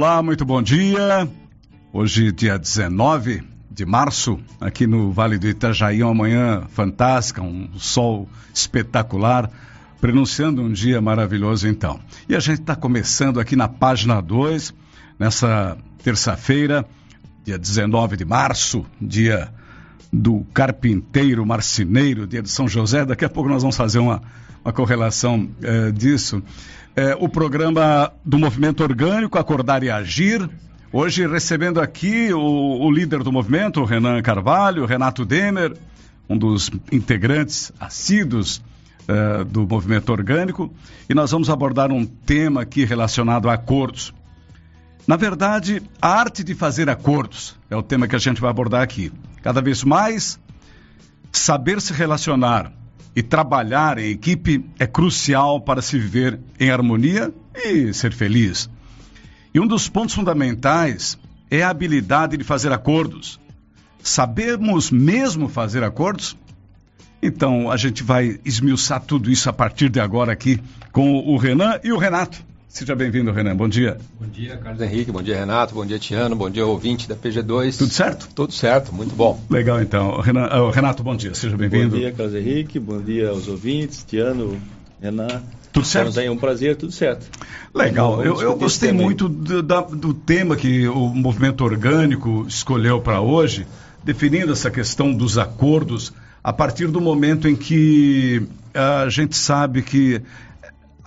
Olá, muito bom dia. Hoje, dia 19 de março, aqui no Vale do Itajaí, uma manhã fantástica, um sol espetacular, pronunciando um dia maravilhoso então. E a gente está começando aqui na página 2, nessa terça-feira, dia 19 de março, dia do carpinteiro, marceneiro, dia de São José. Daqui a pouco nós vamos fazer uma, uma correlação eh, disso. Eh, o programa do Movimento Orgânico, Acordar e Agir. Hoje recebendo aqui o, o líder do movimento, Renan Carvalho, Renato Demer, um dos integrantes assíduos eh, do movimento orgânico. E nós vamos abordar um tema aqui relacionado a acordos. Na verdade, a arte de fazer acordos é o tema que a gente vai abordar aqui. Cada vez mais, saber se relacionar e trabalhar em equipe é crucial para se viver em harmonia e ser feliz. E um dos pontos fundamentais é a habilidade de fazer acordos. Sabemos mesmo fazer acordos? Então, a gente vai esmiuçar tudo isso a partir de agora aqui com o Renan e o Renato. Seja bem-vindo, Renan. Bom dia. Bom dia, Carlos Henrique. Bom dia, Renato. Bom dia, Tiano. Bom dia, ouvinte da PG2. Tudo certo? Tudo certo, muito bom. Legal, então. Renan, uh, Renato, bom dia. Seja bem-vindo. Bom dia, Carlos Henrique. Bom dia aos ouvintes, Tiano, Renan. Tudo certo? Estamos aí, um prazer, tudo certo. Legal. Eu, eu, gostei muito do, da, do tema que o movimento orgânico escolheu para hoje, definindo essa questão dos acordos a partir do momento em que a gente sabe que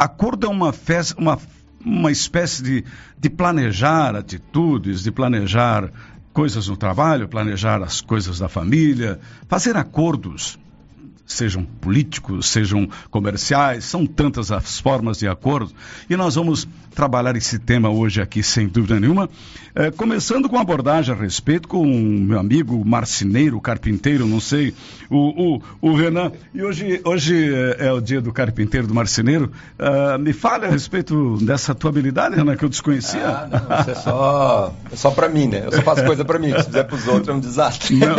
acordo é uma uma uma espécie de, de planejar atitudes, de planejar coisas no trabalho, planejar as coisas da família, fazer acordos, sejam políticos, sejam comerciais, são tantas as formas de acordo. E nós vamos trabalhar esse tema hoje aqui, sem dúvida nenhuma, é, começando com abordagem a respeito com o meu amigo marceneiro, carpinteiro, não sei, o, o, o Renan. E hoje, hoje é, é o dia do carpinteiro, do marceneiro. Uh, me fale a respeito dessa tua habilidade, Renan, que eu desconhecia. Ah, não, isso é só, é só para mim, né? Eu só faço coisa para mim, se fizer para os outros é um desastre. Não,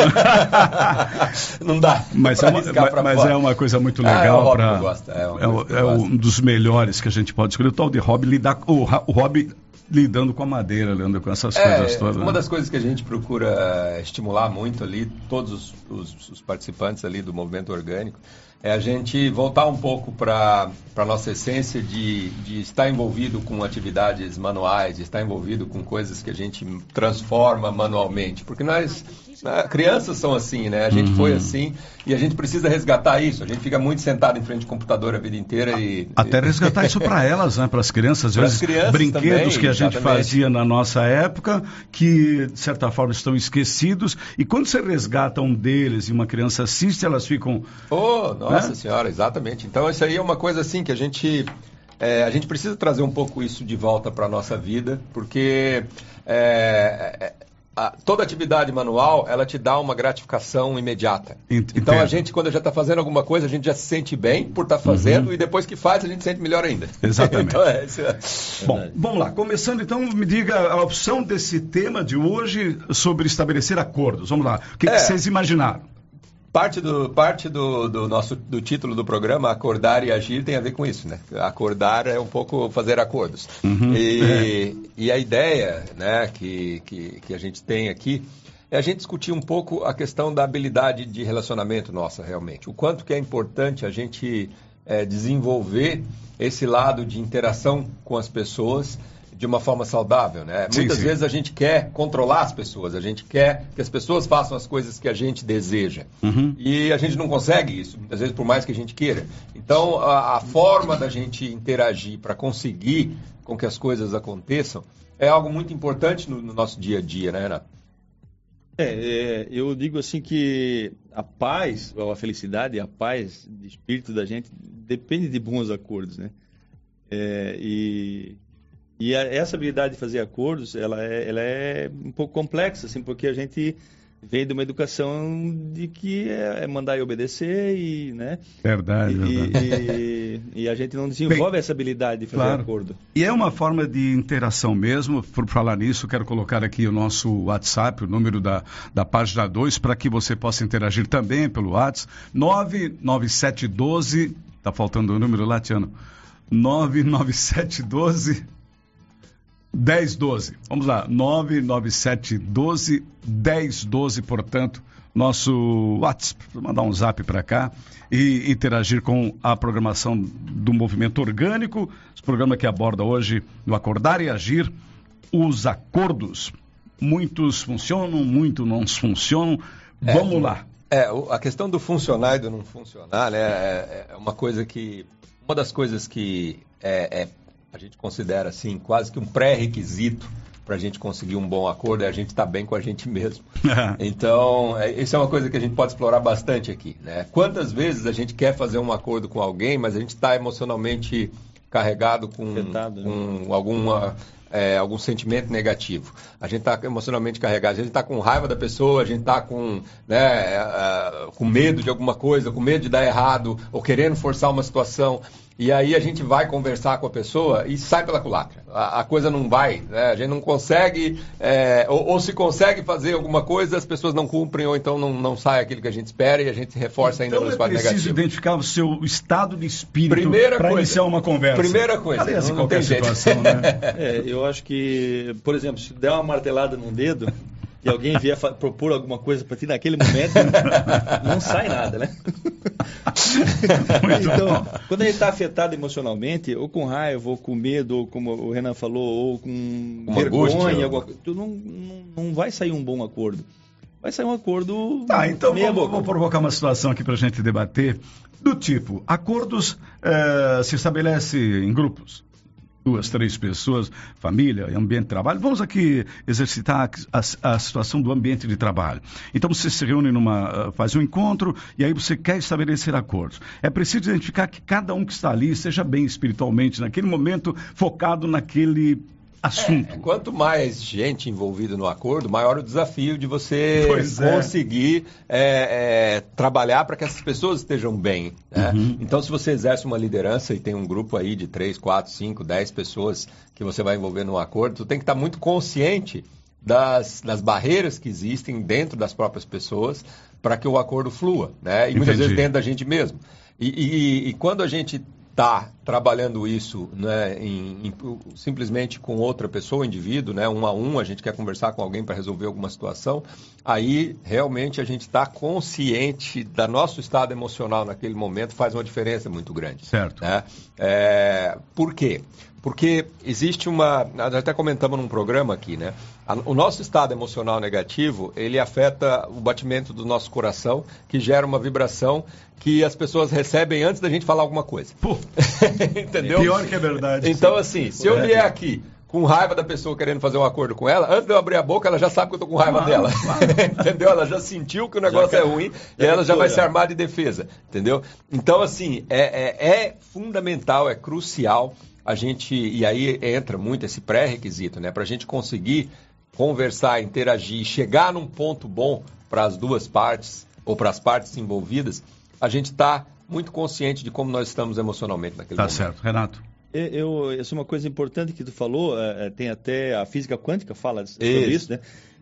não dá. Mas, é uma, mas é uma coisa muito legal. Ah, é, pra, é, é, é um dos melhores que a gente pode escolher, o tal de hobby lidar o, o hobby lidando com a madeira, lidando com essas é, coisas todas. Uma né? das coisas que a gente procura estimular muito ali, todos os, os, os participantes ali do movimento orgânico, é a gente voltar um pouco para a nossa essência de, de estar envolvido com atividades manuais, de estar envolvido com coisas que a gente transforma manualmente. Porque nós, né, crianças são assim, né? A gente uhum. foi assim e a gente precisa resgatar isso. A gente fica muito sentado em frente ao computador a vida inteira e. Até resgatar isso para elas, né? Para as crianças. Às vezes, crianças brinquedos também, que a gente exatamente. fazia na nossa época, que de certa forma estão esquecidos. E quando você resgata um deles e uma criança assiste, elas ficam. Oh, nossa nossa senhora, exatamente. Então isso aí é uma coisa assim que a gente é, a gente precisa trazer um pouco isso de volta para a nossa vida, porque é, é, a, toda atividade manual ela te dá uma gratificação imediata. Entendo. Então a gente, quando já está fazendo alguma coisa, a gente já se sente bem por estar tá fazendo uhum. e depois que faz, a gente se sente melhor ainda. Exatamente. então, é, é... Bom, vamos lá. Começando então, me diga a opção desse tema de hoje sobre estabelecer acordos. Vamos lá. O que, que é. vocês imaginaram? Parte do, parte do, do, nosso do título do programa, Acordar e Agir, tem a ver com isso, né? Acordar é um pouco fazer acordos. Uhum, e, é. e a ideia né, que, que, que a gente tem aqui é a gente discutir um pouco a questão da habilidade de relacionamento nossa, realmente. O quanto que é importante a gente é, desenvolver esse lado de interação com as pessoas de uma forma saudável, né? Sim, Muitas sim. vezes a gente quer controlar as pessoas, a gente quer que as pessoas façam as coisas que a gente deseja. Uhum. E a gente não consegue isso, muitas vezes por mais que a gente queira. Então, a, a forma da gente interagir para conseguir com que as coisas aconteçam é algo muito importante no, no nosso dia a dia, né, Renato? É, é, eu digo assim que a paz, ou a felicidade, a paz de espírito da gente depende de bons acordos, né? É, e e a, essa habilidade de fazer acordos, ela é, ela é um pouco complexa, assim, porque a gente vem de uma educação de que é, é mandar e obedecer e, né? Verdade, e, verdade. E, e, a gente não desenvolve Bem, essa habilidade de fazer claro. acordo. E é uma forma de interação mesmo. Por falar nisso, quero colocar aqui o nosso WhatsApp, o número da, da página 2, para que você possa interagir também pelo WhatsApp. 99712, tá faltando o número lá, Tiano. 99712 1012. Vamos lá, 99712 1012, portanto, nosso WhatsApp, mandar um zap para cá e interagir com a programação do Movimento Orgânico, esse programa que aborda hoje no Acordar e Agir os acordos. Muitos funcionam, muitos não funcionam. É, Vamos lá. É, a questão do funcionar e do não funcionar, né, é, é uma coisa que, uma das coisas que é, é a gente considera assim quase que um pré-requisito para a gente conseguir um bom acordo é a gente estar tá bem com a gente mesmo. então, é, isso é uma coisa que a gente pode explorar bastante aqui. Né? Quantas vezes a gente quer fazer um acordo com alguém, mas a gente está emocionalmente carregado com, Afetado, com né? alguma é, algum sentimento negativo. A gente está emocionalmente carregado, a gente está com raiva da pessoa, a gente está com, né, uh, com medo de alguma coisa, com medo de dar errado, ou querendo forçar uma situação. E aí a gente vai conversar com a pessoa e sai pela culatra. A, a coisa não vai, né? a gente não consegue, é, ou, ou, se consegue fazer alguma coisa, as pessoas não cumprem, ou então não, não sai aquilo que a gente espera e a gente reforça ainda então nos é quadros negativos. preciso identificar o seu estado de espírito para iniciar uma conversa. Primeira coisa. Aliás, não, não qualquer situação, né? é, eu acho que, por exemplo, se der uma martelada num dedo, e alguém vier propor alguma coisa para ti naquele momento, não sai nada, né? então, quando ele está afetado emocionalmente, ou com raiva, ou com medo, ou como o Renan falou, ou com Uma vergonha, alguma não, não, não vai sair um bom acordo. Vai sair um acordo. Tá, então vou, vou, provocar uma situação aqui para a gente debater do tipo: acordos eh, se estabelece em grupos duas, três pessoas, família, ambiente de trabalho. Vamos aqui exercitar a, a, situação do ambiente de trabalho. Então você se reúne numa, ah, faz um encontro e aí você quer estabelecer acordos. É preciso identificar que cada um que está ali seja bem espiritualmente naquele momento, focado naquele assunto. É, quanto mais gente envolvida no acordo, maior o desafio de você é. conseguir é. É, trabalhar para que essas pessoas estejam bem. Né? Uhum. Então, se você exerce uma liderança e tem um grupo aí de 3, 4, 5, 10 pessoas que você vai envolver no acordo, você tem que estar muito consciente das, das barreiras que existem dentro das próprias pessoas para que o acordo flua, né? E Entendi. muitas vezes dentro da gente mesmo. E, e, e quando a gente está trabalhando isso né, em, em, simplesmente com outra pessoa, indivíduo, né, um a um, a gente quer conversar com alguém para resolver alguma situação, aí realmente a gente está consciente da nosso estado emocional naquele momento, faz uma diferença muito grande. Certo. Né? É, por quê? Porque existe uma. Nós até comentamos num programa aqui, né? O nosso estado emocional negativo, ele afeta o batimento do nosso coração, que gera uma vibração que as pessoas recebem antes da gente falar alguma coisa. Entendeu? Pior que é verdade. Então, assim, se eu vier aqui com raiva da pessoa querendo fazer um acordo com ela, antes de eu abrir a boca, ela já sabe que eu tô com raiva claro, dela. Claro. entendeu? Ela já sentiu que o negócio é ruim e ela já vai se armar de defesa. Entendeu? Então, assim, é, é, é fundamental, é crucial a gente, e aí entra muito esse pré-requisito, né? Para a gente conseguir conversar, interagir, chegar num ponto bom para as duas partes, ou para as partes envolvidas, a gente está muito consciente de como nós estamos emocionalmente naquele tá momento. Tá certo. Renato? Eu, essa é uma coisa importante que tu falou, é, é, tem até a física quântica fala sobre isso, isso né?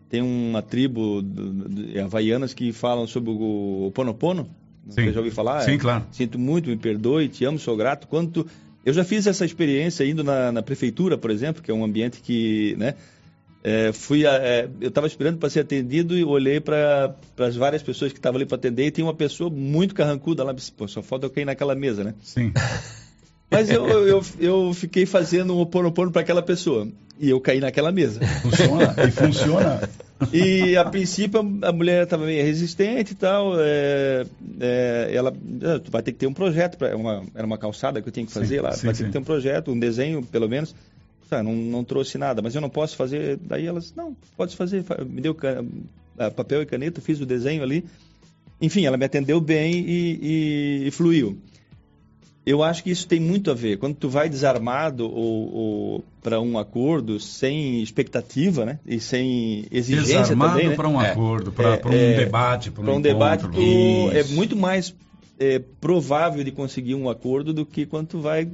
Tem uma tribo de, havaianas que falam sobre o, o Ponopono. Sim. Você já ouviu falar? Sim, é, claro. Sinto muito, me perdoe, te amo, sou grato. Quando tu, eu já fiz essa experiência indo na, na prefeitura, por exemplo, que é um ambiente que, né? É, fui a, é, eu estava esperando para ser atendido e olhei para as várias pessoas que estavam ali para atender e tinha uma pessoa muito carrancuda lá. Pô, só falta eu cair naquela mesa, né? Sim. Mas eu, eu, eu fiquei fazendo um oponopono para aquela pessoa. E eu caí naquela mesa. Funciona? e funciona? E a princípio a mulher estava meio resistente e tal. É, é, ela ah, tu vai ter que ter um projeto. Pra, uma, era uma calçada que eu tinha que fazer sim, lá. Sim, vai ter que ter um projeto, um desenho, pelo menos. Tá, não, não trouxe nada, mas eu não posso fazer. Daí elas, não, pode fazer. Me deu can... papel e caneta, fiz o desenho ali. Enfim, ela me atendeu bem e, e, e fluiu. Eu acho que isso tem muito a ver. Quando tu vai desarmado ou, ou para um acordo sem expectativa, né? E sem exigência desarmado também, né? para um é. acordo, para é, um é, debate, para um, um debate, tu, é muito mais é, provável de conseguir um acordo do que quando tu vai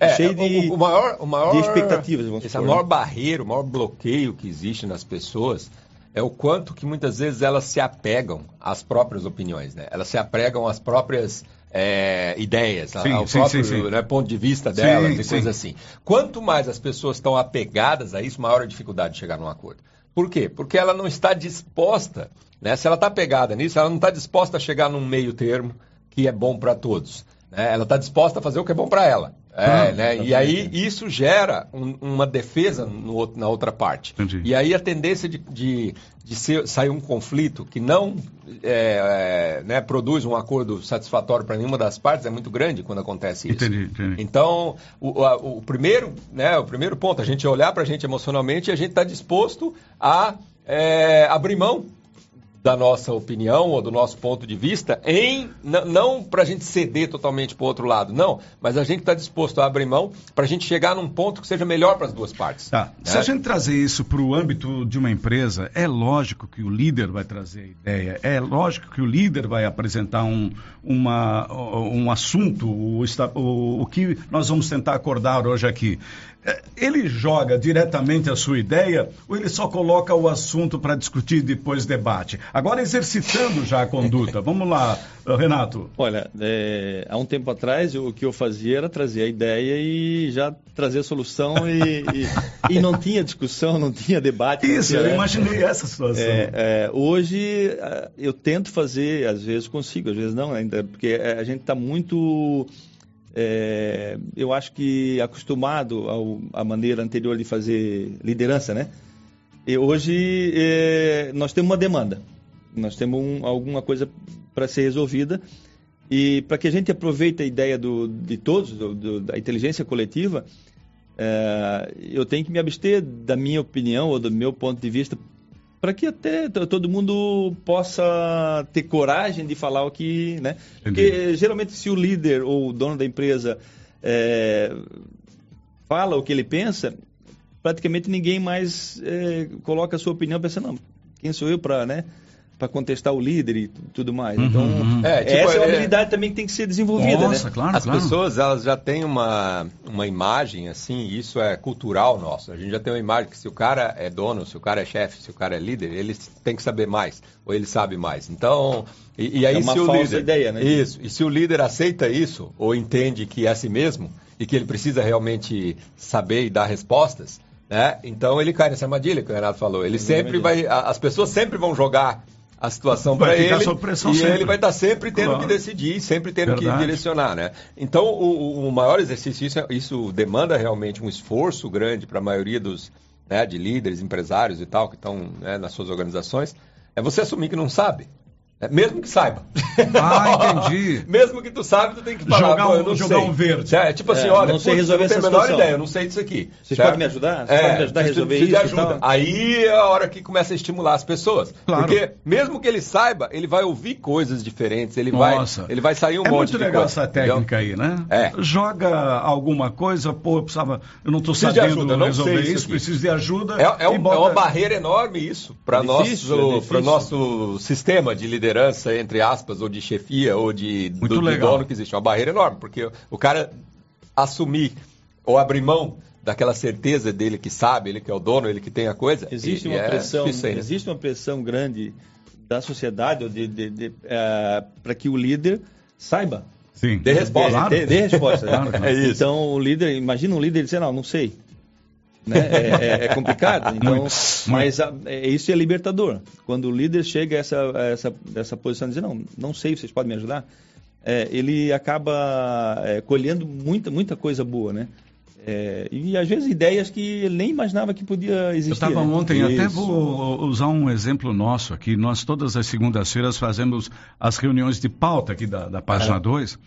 é, cheio de, o, o maior, o maior, de expectativas. Vamos essa supor, maior né? barreira, o maior bloqueio que existe nas pessoas é o quanto que muitas vezes elas se apegam às próprias opiniões, né? Elas se apegam às próprias é, ideias, sim, ao sim, próprio sim, né, ponto de vista delas e coisas assim. Quanto mais as pessoas estão apegadas a isso, maior a dificuldade de chegar num acordo. Por quê? Porque ela não está disposta, né? Se ela está pegada nisso, ela não está disposta a chegar num meio termo que é bom para todos. Né? Ela está disposta a fazer o que é bom para ela. É, ah, né? E aí isso gera um, uma defesa no, na outra parte. Entendi. E aí a tendência de, de, de ser, sair um conflito que não é, é, né, produz um acordo satisfatório para nenhuma das partes é muito grande quando acontece isso. Entendi, entendi. Então, o, a, o, primeiro, né, o primeiro ponto, a gente olhar para a gente emocionalmente e a gente está disposto a é, abrir mão da nossa opinião ou do nosso ponto de vista, em não para a gente ceder totalmente para o outro lado, não, mas a gente está disposto a abrir mão para a gente chegar num ponto que seja melhor para as duas partes. Tá. Né? Se a gente trazer isso para o âmbito de uma empresa, é lógico que o líder vai trazer a ideia, é lógico que o líder vai apresentar um, uma, um assunto, o, o, o que nós vamos tentar acordar hoje aqui. É, ele joga diretamente a sua ideia ou ele só coloca o assunto para discutir e depois debate? Agora exercitando já a conduta. Vamos lá, Renato. Olha, é, há um tempo atrás o que eu fazia era trazer a ideia e já trazer a solução e, e, e não tinha discussão, não tinha debate. Isso, tinha, eu imaginei essa situação. É, é, hoje eu tento fazer, às vezes consigo, às vezes não ainda, porque a gente está muito é, eu acho que acostumado ao, à maneira anterior de fazer liderança, né? E hoje é, nós temos uma demanda, nós temos um, alguma coisa para ser resolvida e para que a gente aproveite a ideia do, de todos, do, do, da inteligência coletiva, é, eu tenho que me abster da minha opinião ou do meu ponto de vista para que até todo mundo possa ter coragem de falar o que, né? Porque geralmente se o líder ou o dono da empresa é, fala o que ele pensa, praticamente ninguém mais é, coloca a sua opinião pensando, não, quem sou eu para, né? Para contestar o líder e tudo mais. Uhum, então, uhum. É, tipo, essa é uma é- habilidade é... também que tem que ser desenvolvida, né? Nossa, né? Claro, As claro. pessoas, elas já têm uma, uma imagem, assim, isso é cultural nosso. A gente já tem uma imagem que se o cara é dono, se o cara é chefe, se o cara é líder, ele tem que saber mais, ou ele sabe mais. Então, e, e aí é uma se o líder... ideia, né? Isso, e se o líder aceita isso, ou entende que é assim mesmo, e que ele precisa realmente saber e dar respostas, né? Então ele cai nessa armadilha que o Renato falou. Ele sempre vai, as pessoas sempre vão jogar a situação para ele e sempre. ele vai estar tá sempre tendo claro. que decidir, sempre tendo Verdade. que direcionar, né? Então, o, o maior exercício, isso, isso, demanda realmente um esforço grande para a maioria dos né, de líderes, empresários e tal, que estão né, nas suas organizações, é você assumir que não sabe. É, mesmo que saiba. Ah, entendi. mesmo que tu sabe, tu tem que falar. Jogar, um, jogar um verde. É, tipo assim, é, olha, não sei resolver eu não tenho a menor ideia, eu não sei disso aqui. Vocês certo? podem me ajudar? Vocês é, podem me ajudar a resolver isso? Ajuda. Aí é a hora que começa a estimular as pessoas. Claro. Porque mesmo que ele saiba, ele vai ouvir coisas diferentes, ele, Nossa. vai, ele vai sair um é monte de coisa. É muito legal essa técnica entendeu? aí, né? É. Joga alguma coisa, pô, eu precisava, eu não estou sabendo ajuda, não resolver isso, isso preciso de ajuda. É, é, um, bota... é uma barreira enorme isso para nosso, é nosso sistema de liderança entre aspas, ou de chefia, ou de, do, do dono que existe. É uma barreira enorme, porque o cara assumir ou abrir mão daquela certeza dele que sabe, ele que é o dono, ele que tem a coisa. Existe uma é pressão, aí, né? existe uma pressão grande da sociedade de, de, de, uh, para que o líder saiba. Sim. Dê resposta. Claro. Dê, dê resposta. é isso. Então o líder, imagina um líder dizendo, não, não sei. Né? É, é, é, complicado. Então, muito, mas a, é, isso é libertador. Quando o líder chega a essa, a essa, essa posição de dizer, não, não sei, vocês podem me ajudar, é, ele acaba é, colhendo muita, muita coisa boa, né? É, e às vezes ideias que ele nem imaginava que podia existir. Eu estava né? ontem, Isso. até vou usar um exemplo nosso aqui. Nós todas as segundas-feiras fazemos as reuniões de pauta aqui da, da página 2.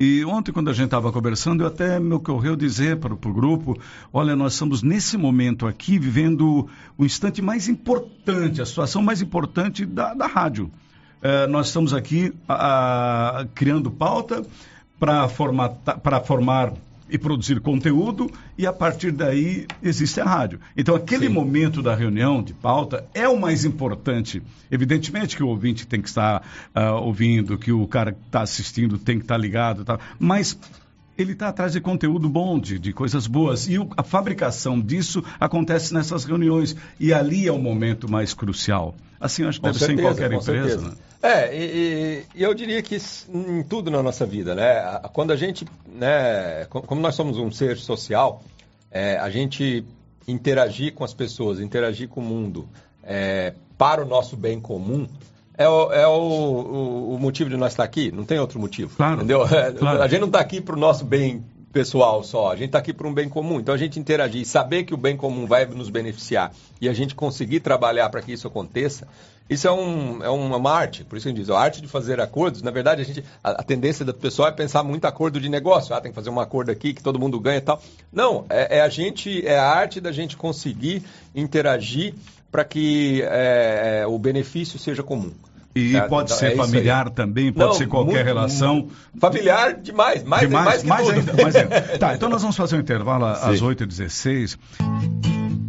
E ontem, quando a gente estava conversando, eu até me ocorreu dizer para, o grupo: olha, nós estamos nesse momento aqui vivendo o instante mais importante, a situação mais importante da, da rádio. É, nós estamos aqui a, a, criando pauta para formar e produzir conteúdo, e a partir daí existe a rádio. Então, aquele Sim. momento da reunião de pauta é o mais importante. Evidentemente que o ouvinte tem que estar uh, ouvindo, que o cara que está assistindo tem que estar ligado, tá? mas ele está atrás de conteúdo bom, de, de coisas boas. E o, a fabricação disso acontece nessas reuniões. E ali é o momento mais crucial. Assim, acho que com deve certeza, ser em qualquer empresa. Né? É, e, e, eu diria que em tudo na nossa vida, né? Quando a gente, né, como nós somos um ser social, é, a gente interagir com as pessoas, interagir com o mundo é, para o nosso bem comum, é, o, é o, o, o, motivo de nós estar aqui, não tem outro motivo. Claro, entendeu? Claro. A gente não está aqui para o nosso bem pessoal só, a gente está aqui para um bem comum. Então a gente interagir, saber que o bem comum vai nos beneficiar e a gente conseguir trabalhar para que isso aconteça, isso é, um, é uma arte, por isso que a gente diz, a arte de fazer acordos, na verdade a, gente, a, a, tendência do pessoal é pensar muito acordo de negócio, ah, tem que fazer um acordo aqui que todo mundo ganha e tal. Não, é, é a gente, é a arte da gente conseguir interagir para que é, é, o benefício seja comum. E tá, pode então, ser é familiar também, pode Não, ser qualquer muito, relação. Familiar demais, mais, demais, mais, mais ainda, mais ainda. Tá, então nós vamos fazer um intervalo às 8h16.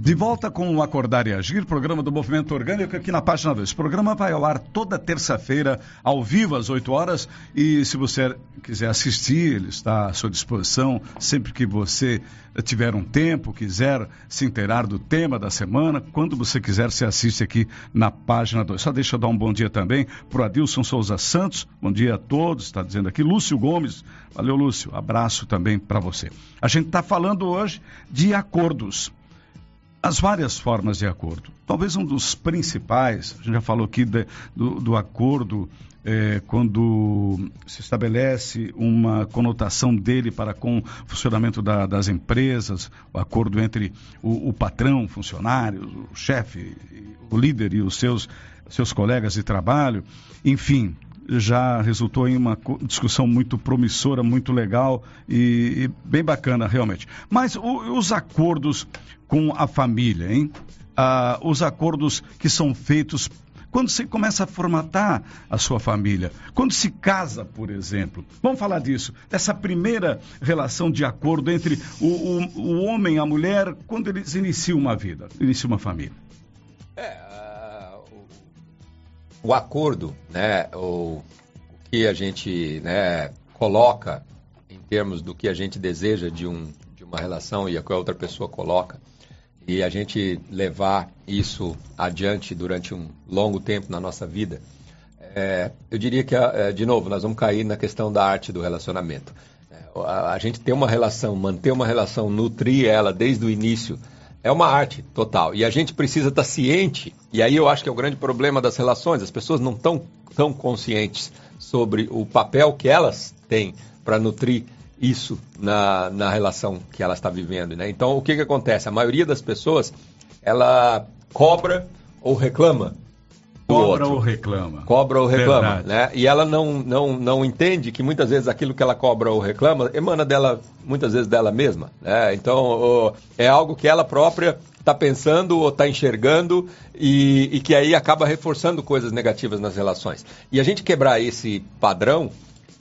De volta com o Acordar e Agir, programa do Movimento Orgânico aqui na página 2. O programa vai ao ar toda terça-feira, ao vivo, às 8 horas. E se você quiser assistir, ele está à sua disposição sempre que você tiver um tempo, quiser se inteirar do tema da semana, quando você quiser, você assiste aqui na página 2. Só deixa eu dar um bom dia também para o Adilson Souza Santos. Bom dia a todos, está dizendo aqui. Lúcio Gomes. Valeu, Lúcio. Abraço também para você. A gente está falando hoje de acordos as várias formas de acordo. Talvez um dos principais, a gente já falou aqui de, do, do, acordo é, quando se estabelece uma conotação dele para com o funcionamento da, das empresas, o acordo entre o, o patrão, funcionários, o chefe, o líder e os seus, seus colegas de trabalho, enfim, já resultou em uma discussão muito promissora, muito legal e, e bem bacana, realmente. Mas o, os acordos com a família, hein? Ah, os acordos que são feitos quando você começa a formatar a sua família, quando se casa, por exemplo. Vamos falar disso, dessa primeira relação de acordo entre o, o, o homem e a mulher, quando eles iniciam uma vida, iniciam uma família. É, o acordo, né, o, o que a gente né, coloca em termos do que a gente deseja de, um, de uma relação e a que a outra pessoa coloca, e a gente levar isso adiante durante um longo tempo na nossa vida, é, eu diria que, é, de novo, nós vamos cair na questão da arte do relacionamento. É, a, a gente ter uma relação, manter uma relação, nutrir ela desde o início, é uma arte total. E a gente precisa estar ciente, e aí eu acho que é o grande problema das relações, as pessoas não estão tão conscientes sobre o papel que elas têm para nutrir isso na, na relação que ela está vivendo. Né? Então, o que, que acontece? A maioria das pessoas, ela cobra ou reclama Cobra ou reclama. Cobra ou reclama, Verdade. né? E ela não, não, não entende que muitas vezes aquilo que ela cobra ou reclama emana dela, muitas vezes dela mesma, né? Então, é algo que ela própria está pensando ou está enxergando e, e que aí acaba reforçando coisas negativas nas relações. E a gente quebrar esse padrão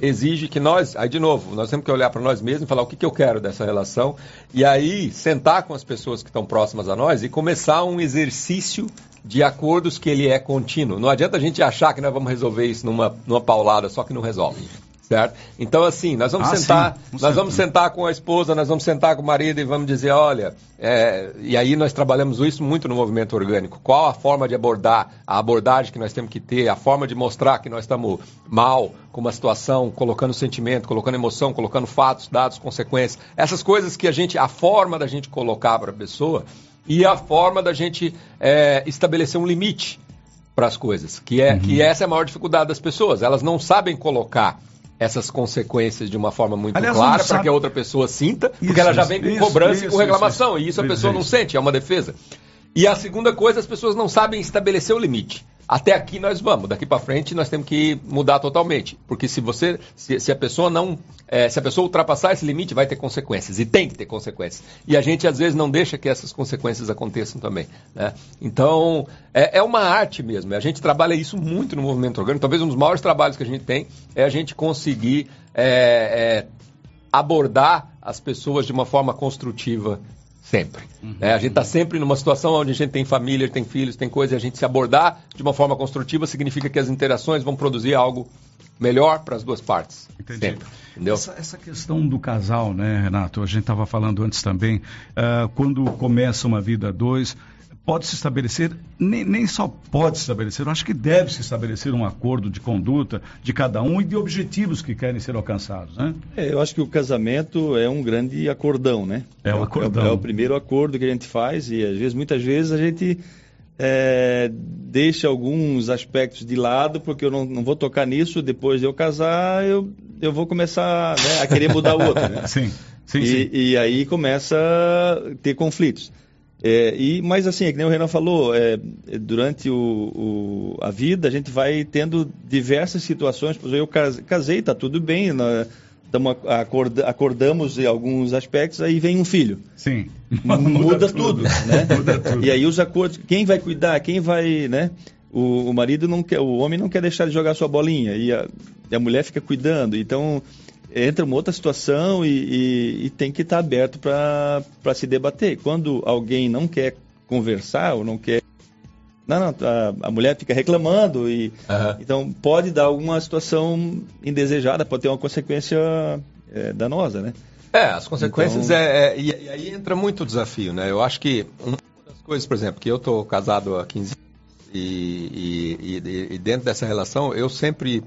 exige que nós, aí de novo, nós temos que olhar para nós mesmos e falar o que, que eu quero dessa relação, e aí sentar com as pessoas que estão próximas a nós e começar um exercício de acordos que ele é contínuo. Não adianta a gente achar que nós vamos resolver isso numa, numa paulada, só que não resolve. Certo? Então, assim, nós vamos ah, sentar, nós vamos sentar com a esposa, nós vamos sentar com o marido e vamos dizer, olha, é, e aí nós trabalhamos isso muito no movimento orgânico. Qual a forma de abordar, a abordagem que nós temos que ter, a forma de mostrar que nós estamos mal com uma situação, colocando sentimento, colocando emoção, colocando fatos, dados, consequências. Essas coisas que a gente, a forma da gente colocar para a pessoa, e a forma da gente é, estabelecer um limite para as coisas, que é uhum. que essa é a maior dificuldade das pessoas. Elas não sabem colocar essas consequências de uma forma muito Aliás, clara para que a outra pessoa sinta, isso, porque ela já vem com isso, cobrança isso, e com reclamação, e isso a pessoa não sente, é uma defesa. E a segunda coisa, as pessoas não sabem estabelecer o limite até aqui nós vamos, daqui para frente nós temos que mudar totalmente, porque se você, se, se a pessoa não, é, se a pessoa ultrapassar esse limite, vai ter consequências e tem que ter consequências. E a gente às vezes não deixa que essas consequências aconteçam também, né? Então é, é uma arte mesmo. A gente trabalha isso muito no movimento orgânico. Talvez um dos maiores trabalhos que a gente tem é a gente conseguir é, é, abordar as pessoas de uma forma construtiva Sempre. Uhum. É, a gente está sempre numa situação onde a gente tem família, tem filhos, tem coisa, e a gente se abordar de uma forma construtiva significa que as interações vão produzir algo melhor para as duas partes. Entendi. Sempre, entendeu? Essa, essa, questão do casal, né, Renato? A gente estava falando antes também, uh, quando começa uma vida a dois, pode se estabelecer, nem, nem só pode se estabelecer, eu acho que deve se estabelecer um acordo de conduta de cada um e de objetivos que querem ser alcançados, né? É, eu acho que o casamento é um grande acordão, né? É um acordão. É, é o primeiro acordo que a gente faz e às vezes, muitas vezes a gente é, deixa alguns aspectos de lado porque eu não, não vou tocar nisso, depois de eu casar eu, eu vou começar né, a querer mudar o outro, né? sim, sim, e, sim. E aí começa a ter conflitos. É, e, mas assim, é que nem o Renan falou, é, durante o, o, a vida a gente vai tendo diversas situações. Por exemplo, eu casei, está tudo bem, nós, tamo, acord, acordamos em alguns aspectos, aí vem um filho. Sim. Muda, Muda tudo, né? Muda tudo. E aí os acordos, quem vai cuidar, quem vai, né? O, o marido não quer, o homem não quer deixar de jogar sua bolinha e a, e a mulher fica cuidando. Então entra uma outra situação e, e, e tem que estar aberto para se debater. Quando alguém não quer conversar ou não quer. Não, não, a, a mulher fica reclamando e uhum. então pode dar alguma situação indesejada, pode ter uma consequência é, danosa, né? É, as consequências então... é, é e, e, aí entra muito o desafio, né? Eu acho que uma das coisas, por exemplo, que eu estou casado há 15 anos e, e, e dentro dessa relação eu sempre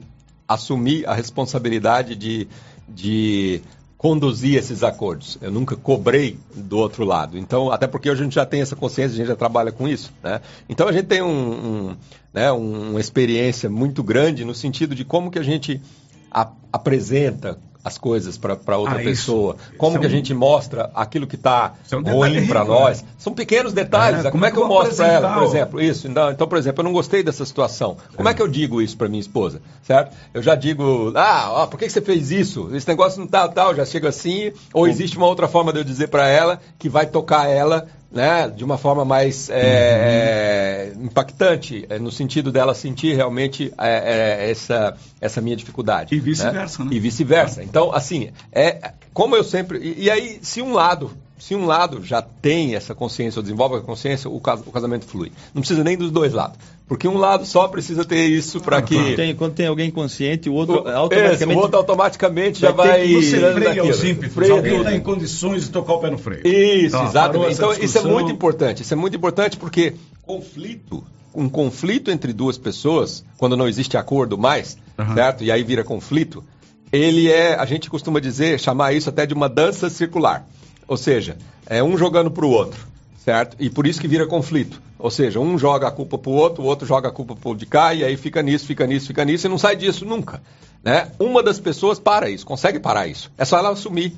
assumi a responsabilidade de de conduzir esses acordos. Eu nunca cobrei do outro lado. Então, até porque a gente já tem essa consciência, a gente já trabalha com isso. Né? Então, a gente tem um, um, né, uma experiência muito grande no sentido de como que a gente a, apresenta as coisas para outra ah, pessoa. Isso. Como que é um... a gente mostra aquilo que está é ruim para nós. Né? São pequenos detalhes. É, como, como, é que eu, eu mostro para ela, por exemplo? Isso. Então, então, por exemplo, eu não gostei dessa situação. Como é, é que eu digo isso para minha esposa? Certo? Eu já digo, ah, ó, por que, que você fez isso? Esse negócio não tá tal, já chega assim. Ou existe uma outra forma de eu dizer para ela que vai tocar ela né, de uma forma mais é, uhum. impactante, é, no sentido dela sentir realmente é, é, essa, essa minha dificuldade. E vice-versa, né? né? E vice-versa. Então, assim, é como eu sempre. E, e, aí, se um lado. Se um lado já tem essa consciência, ou desenvolve a consciência, o, cas o casamento flui. Não precisa nem dos dois lados. Porque um lado só precisa ter isso para que. Quando tem, quando tem alguém consciente, o outro o, automaticamente. Esse, o outro automaticamente já vai. você freia os ímpetos. Alguém está em condições de tocar o pé no freio. Isso, então, exatamente. Então, isso é muito importante. Isso é muito importante porque conflito, um conflito entre duas pessoas, quando não existe acordo mais, uhum. certo? E aí vira conflito, ele é, a gente costuma dizer, chamar isso até de uma dança circular. Ou seja, é um jogando para o outro certo? E por isso que vira conflito. Ou seja, um joga a culpa para o outro, o outro joga a culpa para o de cá, e aí fica nisso, fica nisso, fica nisso, e não sai disso nunca. Né? Uma das pessoas para isso, consegue parar isso. É só ela assumir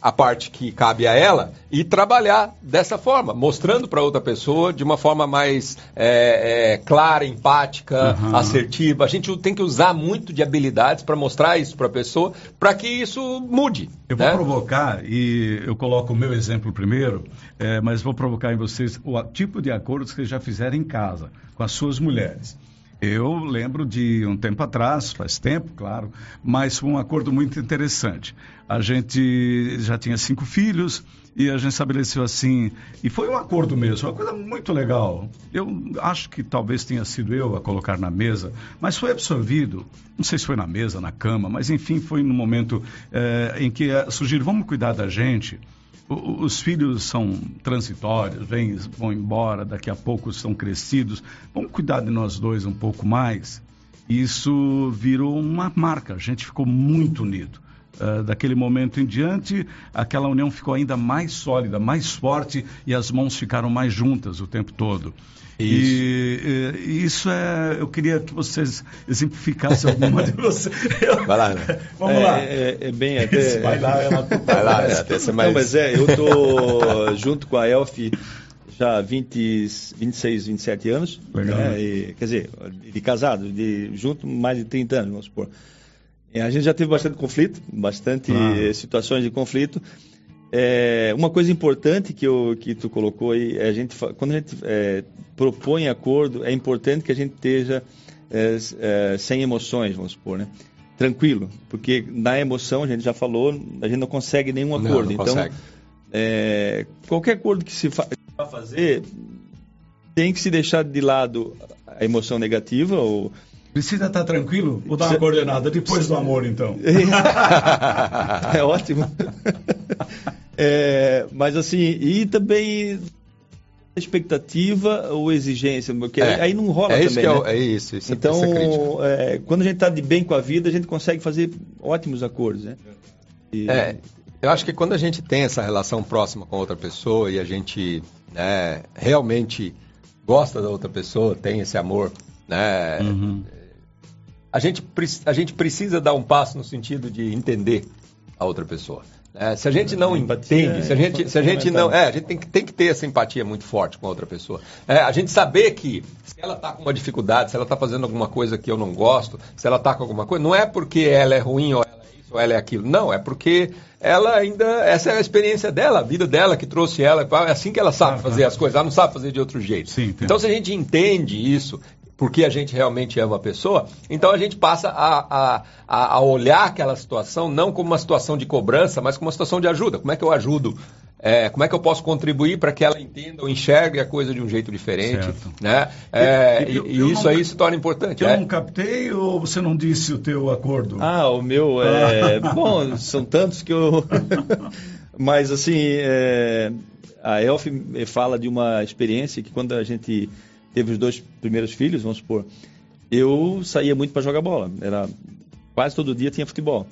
a parte que cabe a ela e trabalhar dessa forma, mostrando para outra pessoa de uma forma mais é, é, clara, empática, uhum. assertiva. A gente tem que usar muito de habilidades para mostrar isso para a pessoa, para que isso mude. Eu né? vou provocar, e eu coloco o meu exemplo primeiro, é, mas vou provocar em vocês o tipo de acordos que já fizeram em casa, com as suas mulheres. Eu lembro de um tempo atrás, faz tempo, claro, mas foi um acordo muito interessante. A gente já tinha cinco filhos e a gente estabeleceu assim, e foi um acordo mesmo, uma coisa muito legal. Eu acho que talvez tenha sido eu a colocar na mesa, mas foi absorvido, não sei se foi na mesa, na cama, mas enfim, foi no momento é, em que eh, vamos cuidar da gente os filhos são transitórios, vêm, vão embora, daqui a pouco estão crescidos. Vamos cuidar de nós dois um pouco mais. Isso virou uma marca. A gente ficou muito unido. Uh, daquele momento em diante, aquela união ficou ainda mais sólida, mais forte e as mãos ficaram mais juntas o tempo todo. Isso. E, e, isso é. Eu queria que vocês exemplificassem alguma de vocês. Vai lá, né? Vamos é, lá. É, é, bem até. Vai lá, vai lá, é, até ser mais. Não, mas é, eu tô junto com a Elf já há 20, 26, 27 anos. Legal. Né? E, quer dizer, de casado, de, junto mais de 30 anos, vamos supor. E a gente já teve bastante conflito, bastante ah. situações de conflito. É, uma coisa importante que, eu, que tu colocou aí, é a gente, quando a gente é, propõe acordo, é importante que a gente esteja é, é, sem emoções, vamos supor, né? Tranquilo, porque na emoção, a gente já falou, a gente não consegue nenhum acordo. Não, não então, é, qualquer acordo que se fa fazer, tem que se deixar de lado a emoção negativa ou Precisa estar tranquilo? Vou dar uma coordenada depois do amor, então. é ótimo. É, mas assim, e também expectativa ou exigência, porque é, aí não rola é isso também. Que é, né? é isso, isso é Então, é, quando a gente está de bem com a vida, a gente consegue fazer ótimos acordos, né? E... É, eu acho que quando a gente tem essa relação próxima com outra pessoa e a gente né, realmente gosta da outra pessoa, tem esse amor, né? Uhum. A, gente, a gente precisa dar um passo no sentido de entender a outra pessoa. É, se a gente não entende, se a gente, se a gente não. É, a gente tem que, tem que ter essa empatia muito forte com a outra pessoa. É, a gente saber que se ela está com uma dificuldade, se ela está fazendo alguma coisa que eu não gosto, se ela está com alguma coisa, não é porque ela é ruim ou ela é isso ou ela é aquilo. Não, é porque ela ainda. Essa é a experiência dela, a vida dela que trouxe ela. É assim que ela sabe fazer as coisas, ela não sabe fazer de outro jeito. Sim, então, se a gente entende isso porque a gente realmente ama a pessoa, então a gente passa a, a, a olhar aquela situação não como uma situação de cobrança, mas como uma situação de ajuda. Como é que eu ajudo? É, como é que eu posso contribuir para que ela entenda ou enxergue a coisa de um jeito diferente? Certo. Né? É, eu, eu, e, eu isso não, aí se torna importante. Eu é. não captei ou você não disse o teu acordo? Ah, o meu é. bom, são tantos que eu. Mas assim, é, a Elf fala de uma experiência que quando a gente teve os dois primeiros filhos, vamos supor, eu saía muito para jogar bola. Era quase todo dia tinha futebol.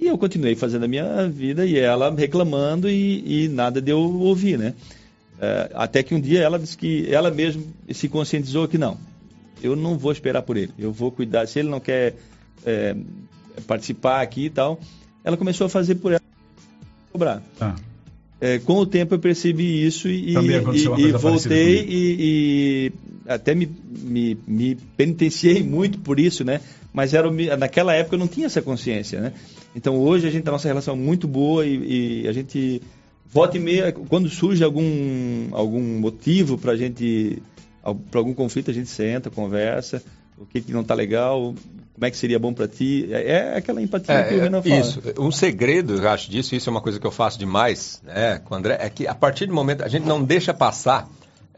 E eu continuei fazendo a minha vida e ela reclamando e, e nada de eu ouvir, né? É, até que um dia ela disse que ela mesma se conscientizou que não, eu não vou esperar por ele, eu vou cuidar. Se ele não quer é, participar aqui e tal, ela começou a fazer por ela cobrar. Ah. É, com o tempo eu percebi isso e, e, e voltei e, e, até me, me, me penitenciei muito por isso, né? Mas era, naquela época eu não tinha essa consciência, né? Então hoje a gente a nossa relação é muito boa e, e a gente volta e meia, quando surge algum, algum motivo para gente, para algum conflito, a gente senta, conversa, o que, que não está legal, como é que seria bom para ti. É, é, aquela empatia é, que o Renan fala. Isso. Um segredo, eu acho disso, isso é uma coisa que eu faço demais né, com o André, é que a partir do momento a gente não deixa passar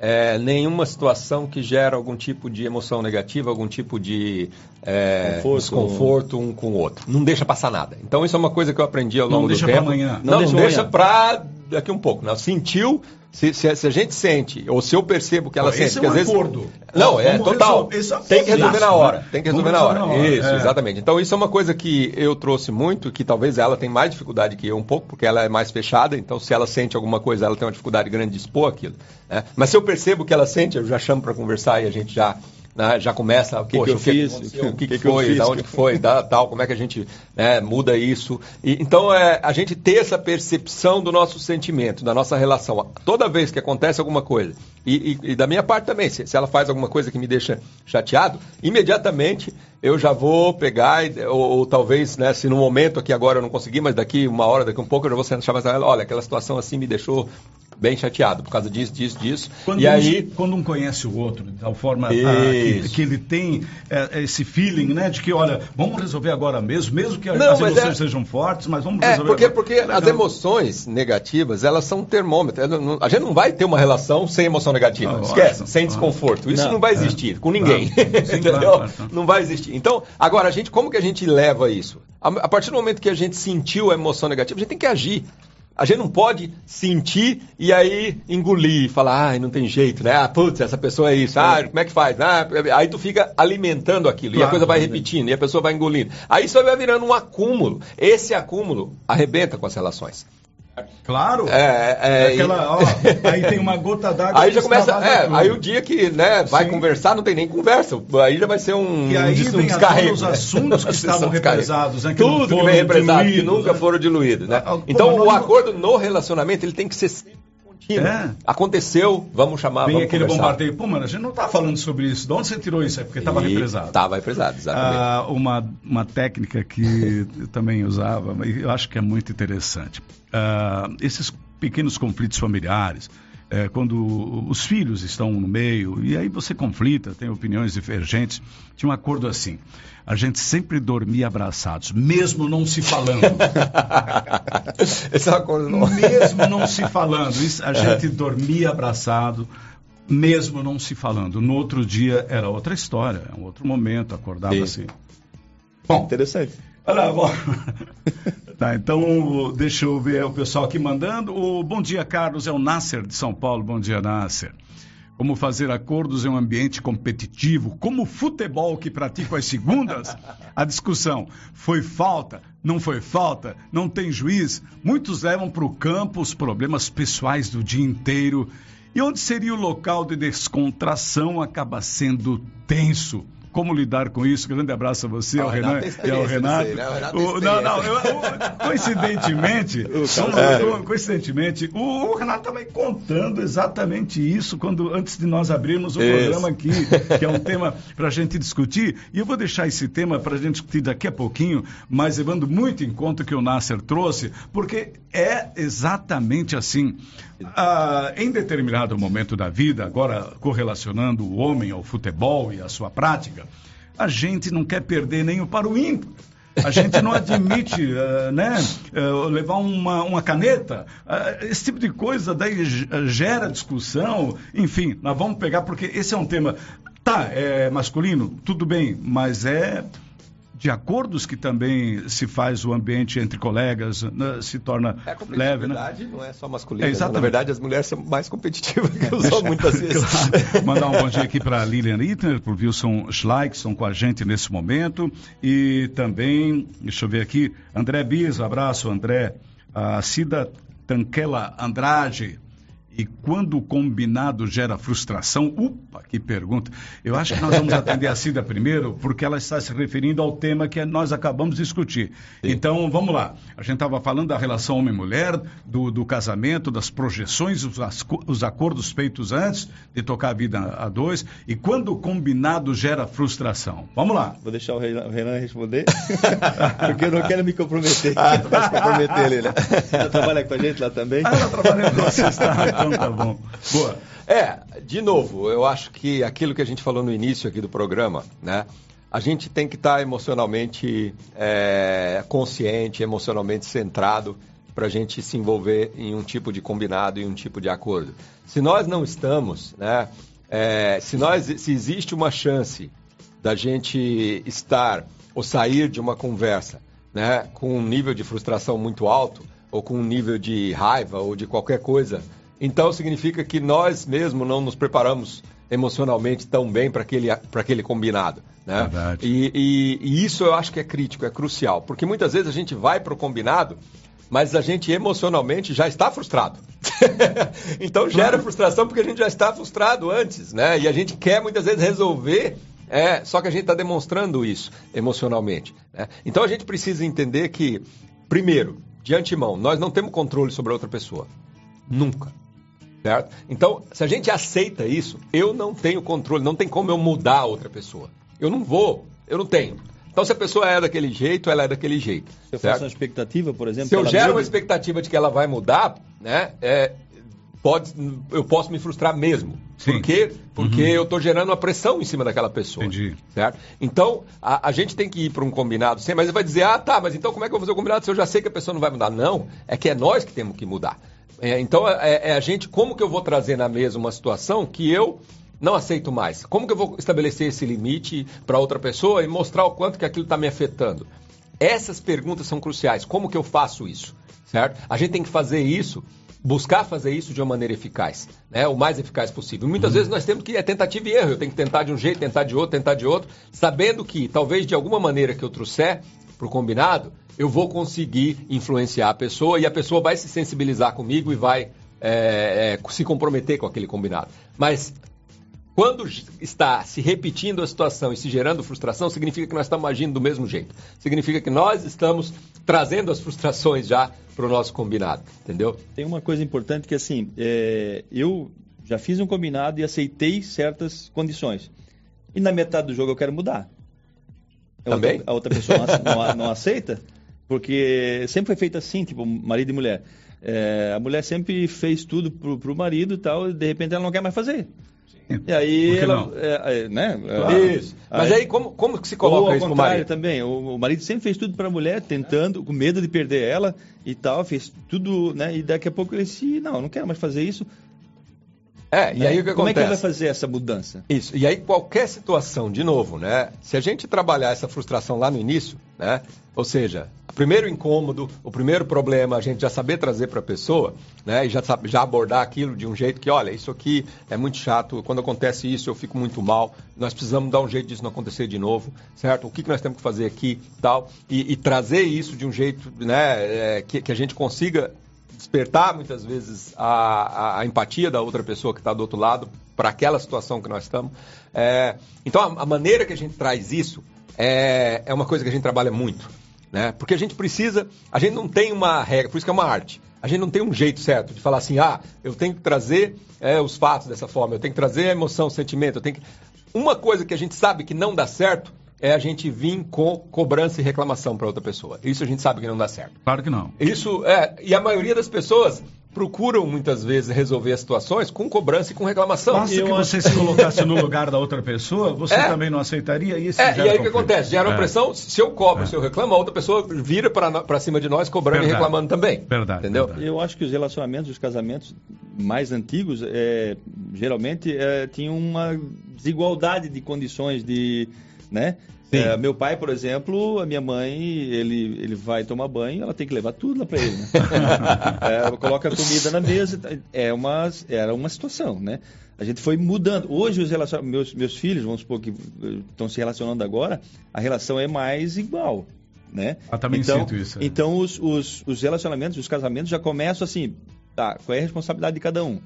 é, nenhuma situação que gera algum tipo de emoção negativa, algum tipo de é, desconforto um com o outro. Não deixa passar nada. Então isso é uma coisa que eu aprendi ao longo do tempo. Não deixa para amanhã. Não, não deixa para daqui um pouco. Não. Sentiu, se, se, se, a gente sente, ou se eu percebo que ela sente, é um às vezes. Acordo. Não, é total. Resolver, tem que resolver na hora. Né? Tem que resolver na hora. na hora. Isso, é. exatamente. Então isso é uma coisa que eu trouxe muito, que talvez ela tenha mais dificuldade que eu um pouco, porque ela é mais fechada, então se ela sente alguma coisa, ela tem uma dificuldade grande de expor aquilo. Né? Mas se eu percebo que ela sente, eu já chamo para conversar e a gente já né, já começa, o que, que eu fiz, o que, que, que, foi, da onde que foi, da, tal, como é que a gente né, muda isso. E, então, é, a gente ter essa percepção do nosso sentimento, da nossa relação. Toda vez que acontece alguma coisa, e, e, e da minha parte também, se, se, ela faz alguma coisa que me deixa chateado, imediatamente eu já vou pegar, ou, ou, talvez, né, se no momento aqui agora eu não conseguir, mas daqui uma hora, daqui um pouco, eu já vou chamar ela, olha, aquela situação assim me deixou bem chateado por causa disso, disso, disso. Quando e um, aí quando um conhece o outro de tal forma ah, que, que, ele tem é, esse feeling, né, de que olha, vamos resolver agora mesmo, mesmo que não, as emoções é... sejam fortes, mas vamos é, resolver. Porque agora. porque as emoções negativas elas são um termômetro. A gente não vai ter uma relação sem emoção negativa. Ah, Esquece, sem desconforto. Isso não, não vai é. existir com ninguém, ah, sim, entendeu? Claro, claro. Não vai existir. Então agora a gente como que a gente leva isso? A, a partir do momento que a gente sentiu a emoção negativa, a gente tem que agir. A gente não pode sentir e aí engolir, falar, ai, não tem jeito, né? Ah, putz, essa pessoa é isso. Ah, como é que faz? Ah, aí tu fica alimentando aquilo claro, e a coisa vai repetindo e a pessoa vai engolindo. Aí isso vai virando um acúmulo. Esse acúmulo arrebenta com as relações. Claro. É, é, Aquela, ó, aí tem uma gota d'água. Aí já começa. É, aí o dia que né, vai Sim. conversar, não tem nem conversa. Aí já vai ser um, e aí um, um descarrego. os assuntos que estavam represados, né, que Tudo que vem represado, diluídos, que nunca né? foram diluídos. Né? Ah, então o acordo no relacionamento ele tem que ser é. Aconteceu, vamos chamar. Vem vamos aquele conversar. bombardeio. Pô, mano, a gente não está falando sobre isso. De onde você tirou isso? É porque estava represado. Estava represado, exatamente. Ah, uma, uma técnica que eu também usava, mas eu acho que é muito interessante. Ah, esses pequenos conflitos familiares, é, quando os filhos estão no meio, e aí você conflita, tem opiniões divergentes, tinha um acordo assim. A gente sempre dormia abraçados, mesmo não se falando. Esse é um acordo Mesmo não se falando. Isso, a gente dormia abraçado, mesmo não se falando. No outro dia era outra história, é um outro momento, acordava Sim. assim. Bom, interessante. Olha, bom. tá, então deixa eu ver o pessoal aqui mandando. O bom dia, Carlos, é o Nasser de São Paulo. Bom dia, Nasser. Como fazer acordos em um ambiente competitivo, como o futebol que pratico às segundas? A discussão foi falta, não foi falta, não tem juiz. Muitos levam para o campo os problemas pessoais do dia inteiro e onde seria o local de descontração acaba sendo tenso. Como lidar com isso? Grande abraço a você, ao Renan e ao Renato. Né? Renato o, não, não, eu, coincidentemente, é. coincidentemente, o, o Renato estava contando exatamente isso quando antes de nós abrirmos o isso. programa aqui, que é um tema para a gente discutir. E eu vou deixar esse tema para a gente discutir daqui a pouquinho, mas levando muito em conta o que o Nasser trouxe, porque é exatamente assim. Ah, em determinado momento da vida, agora correlacionando o homem ao futebol e à sua prática, a gente não quer perder nem o para o ímpar. A gente não admite uh, né, uh, levar uma, uma caneta. Uh, esse tipo de coisa daí gera discussão. Enfim, nós vamos pegar, porque esse é um tema. Tá, é masculino, tudo bem, mas é de acordos que também se faz o ambiente entre colegas, né, se torna é, leve. Né? não é só masculina. É, Na verdade, as mulheres são mais competitivas que os homens muitas vezes. Claro. Mandar um bom dia aqui para Lilian Ittner, para o Wilson Schleich, que estão com a gente nesse momento. E também, deixa eu ver aqui, André Bis, abraço, André. A Cida Tanquela Andrade, e quando o combinado gera frustração, upa, que pergunta. Eu acho que nós vamos atender a Cida primeiro, porque ela está se referindo ao tema que nós acabamos de discutir. Sim. Então, vamos lá. A gente estava falando da relação homem-mulher, do, do, casamento, das projeções, os, os, acordos feitos antes de tocar a vida a dois, e quando o combinado gera frustração. Vamos lá. Vou deixar o Renan responder, porque eu não quero me comprometer. Ah, tu vai se comprometer né? Ela trabalha com a gente lá também? Ah, ela trabalha com vocês, tá? Então tá bom. Boa. É, de novo, eu acho que aquilo que a gente falou no início aqui do programa, né? A gente tem que estar tá emocionalmente é, consciente, emocionalmente centrado para a gente se envolver em um tipo de combinado e um tipo de acordo. Se nós não estamos, né? É, se, nós, se existe uma chance da gente estar ou sair de uma conversa né, com um nível de frustração muito alto, ou com um nível de raiva ou de qualquer coisa então significa que nós mesmos não nos preparamos emocionalmente tão bem para aquele, aquele combinado. Né? Verdade. E, e, e, isso eu acho que é crítico, é crucial, porque muitas vezes a gente vai para o combinado, mas a gente emocionalmente já está frustrado. então gera frustração porque a gente já está frustrado antes, né? E a gente quer muitas vezes resolver é, só que a gente está demonstrando isso emocionalmente. Né? Então a gente precisa entender que, primeiro, de antemão, nós não temos controle sobre a outra pessoa. Nunca. Certo? Então, se a gente aceita isso, eu não tenho controle, não tem como eu mudar a outra pessoa. Eu não vou, eu não tenho. Então, se a pessoa é daquele jeito, ela é daquele jeito. Se eu faço uma expectativa, por exemplo. Se eu gero uma expectativa de que ela vai mudar, né, é, pode, eu posso me frustrar mesmo. Sim. Por quê? Porque uhum. eu estou gerando uma pressão em cima daquela pessoa. Entendi. Certo? Então, a, a gente tem que ir para um combinado sem, mas ele vai dizer, ah, tá, mas então como é que eu vou fazer o combinado se eu já sei que a pessoa não vai mudar? Não, é que é nós que temos que mudar. É, então, é, é, a gente, como que eu vou trazer na mesa uma situação que eu não aceito mais? Como que eu vou estabelecer esse limite para outra pessoa e mostrar o quanto que aquilo está me afetando? Essas perguntas são cruciais. Como que eu faço isso? Certo? A gente tem que fazer isso, buscar fazer isso de uma maneira eficaz, né? o mais eficaz possível. Muitas uhum. vezes nós temos que é tentativa e erro. Eu tenho que tentar de um jeito, tentar de outro, tentar de outro, sabendo que talvez de alguma maneira que eu trouxer para o combinado, eu vou conseguir influenciar a pessoa e a pessoa vai se sensibilizar comigo e vai é, é, se comprometer com aquele combinado. Mas quando está se repetindo a situação e se gerando frustração, significa que nós estamos agindo do mesmo jeito. Significa que nós estamos trazendo as frustrações já para o nosso combinado, entendeu? Tem uma coisa importante que assim, é, eu já fiz um combinado e aceitei certas condições. E na metade do jogo eu quero mudar. A Também? Outra, a outra pessoa não, não, não aceita. Porque sempre foi feito assim, tipo, marido e mulher. É, a mulher sempre fez tudo pro, pro marido e tal, e de repente ela não quer mais fazer. Sim. E aí ela. É, é, né? Claro. Isso. Mas aí, aí como, como que se coloca isso pro marido? também. O, o, marido sempre fez tudo para a mulher, tentando, com medo de perder ela e tal, fez tudo, né? E daqui a pouco ele disse, não, não quero mais fazer isso. É, e aí o que Como acontece? é que ele vai fazer essa mudança? Isso. E aí qualquer situação, de novo, né? Se a gente trabalhar essa frustração lá no início, né? Ou seja, o primeiro incômodo, o primeiro problema, a gente já saber trazer para a pessoa, né? E já, já abordar aquilo de um jeito que, olha, isso aqui é muito chato, quando acontece isso eu fico muito mal, nós precisamos dar um jeito disso não acontecer de novo, certo? O que, que nós temos que fazer aqui tal? E, e trazer isso de um jeito, né? é, que, que a gente consiga despertar muitas vezes a, a- a empatia da outra pessoa que está do outro lado para aquela situação que nós estamos. É, então, a, a maneira que a gente traz isso é, é uma coisa que a gente trabalha muito, né? Porque a gente precisa, a gente não tem uma regra, por isso que é uma arte. A gente não tem um jeito certo de falar assim, ah, eu tenho que trazer é, os fatos dessa forma, eu tenho que trazer a emoção, o sentimento, eu tenho que... Uma coisa que a gente sabe que não dá certo é a gente vir com cobrança e reclamação para outra pessoa. Isso a gente sabe que não dá certo. Claro que não. Isso é, e a maioria das pessoas procuram muitas vezes resolver as situações com cobrança e com reclamação. Basta E que eu você se colocasse no lugar da outra pessoa, você É. também não aceitaria isso É, e aí o que acontece? Gera uma É. pressão, se eu cobro, É. se eu reclamo, a outra pessoa vira para cima de nós cobrando Verdade. e reclamando também. Verdade, Entendeu? verdade. Eu acho que os relacionamentos, os casamentos mais antigos, é, geralmente é, tinham uma desigualdade de condições de, né? É, meu pai, por exemplo, a minha mãe, ele, ele vai tomar banho, ela tem que levar tudo lá para ele, né? É, coloca a comida na mesa, é uma, era uma situação, né? A gente foi mudando. Hoje os relacion... meus, meus filhos, vamos supor que eh, estão se relacionando agora, a relação é mais igual, né? Ah, também então, sinto isso, é. Então os, os, os relacionamentos, os casamentos já começam assim, tá, qual é a responsabilidade de cada um?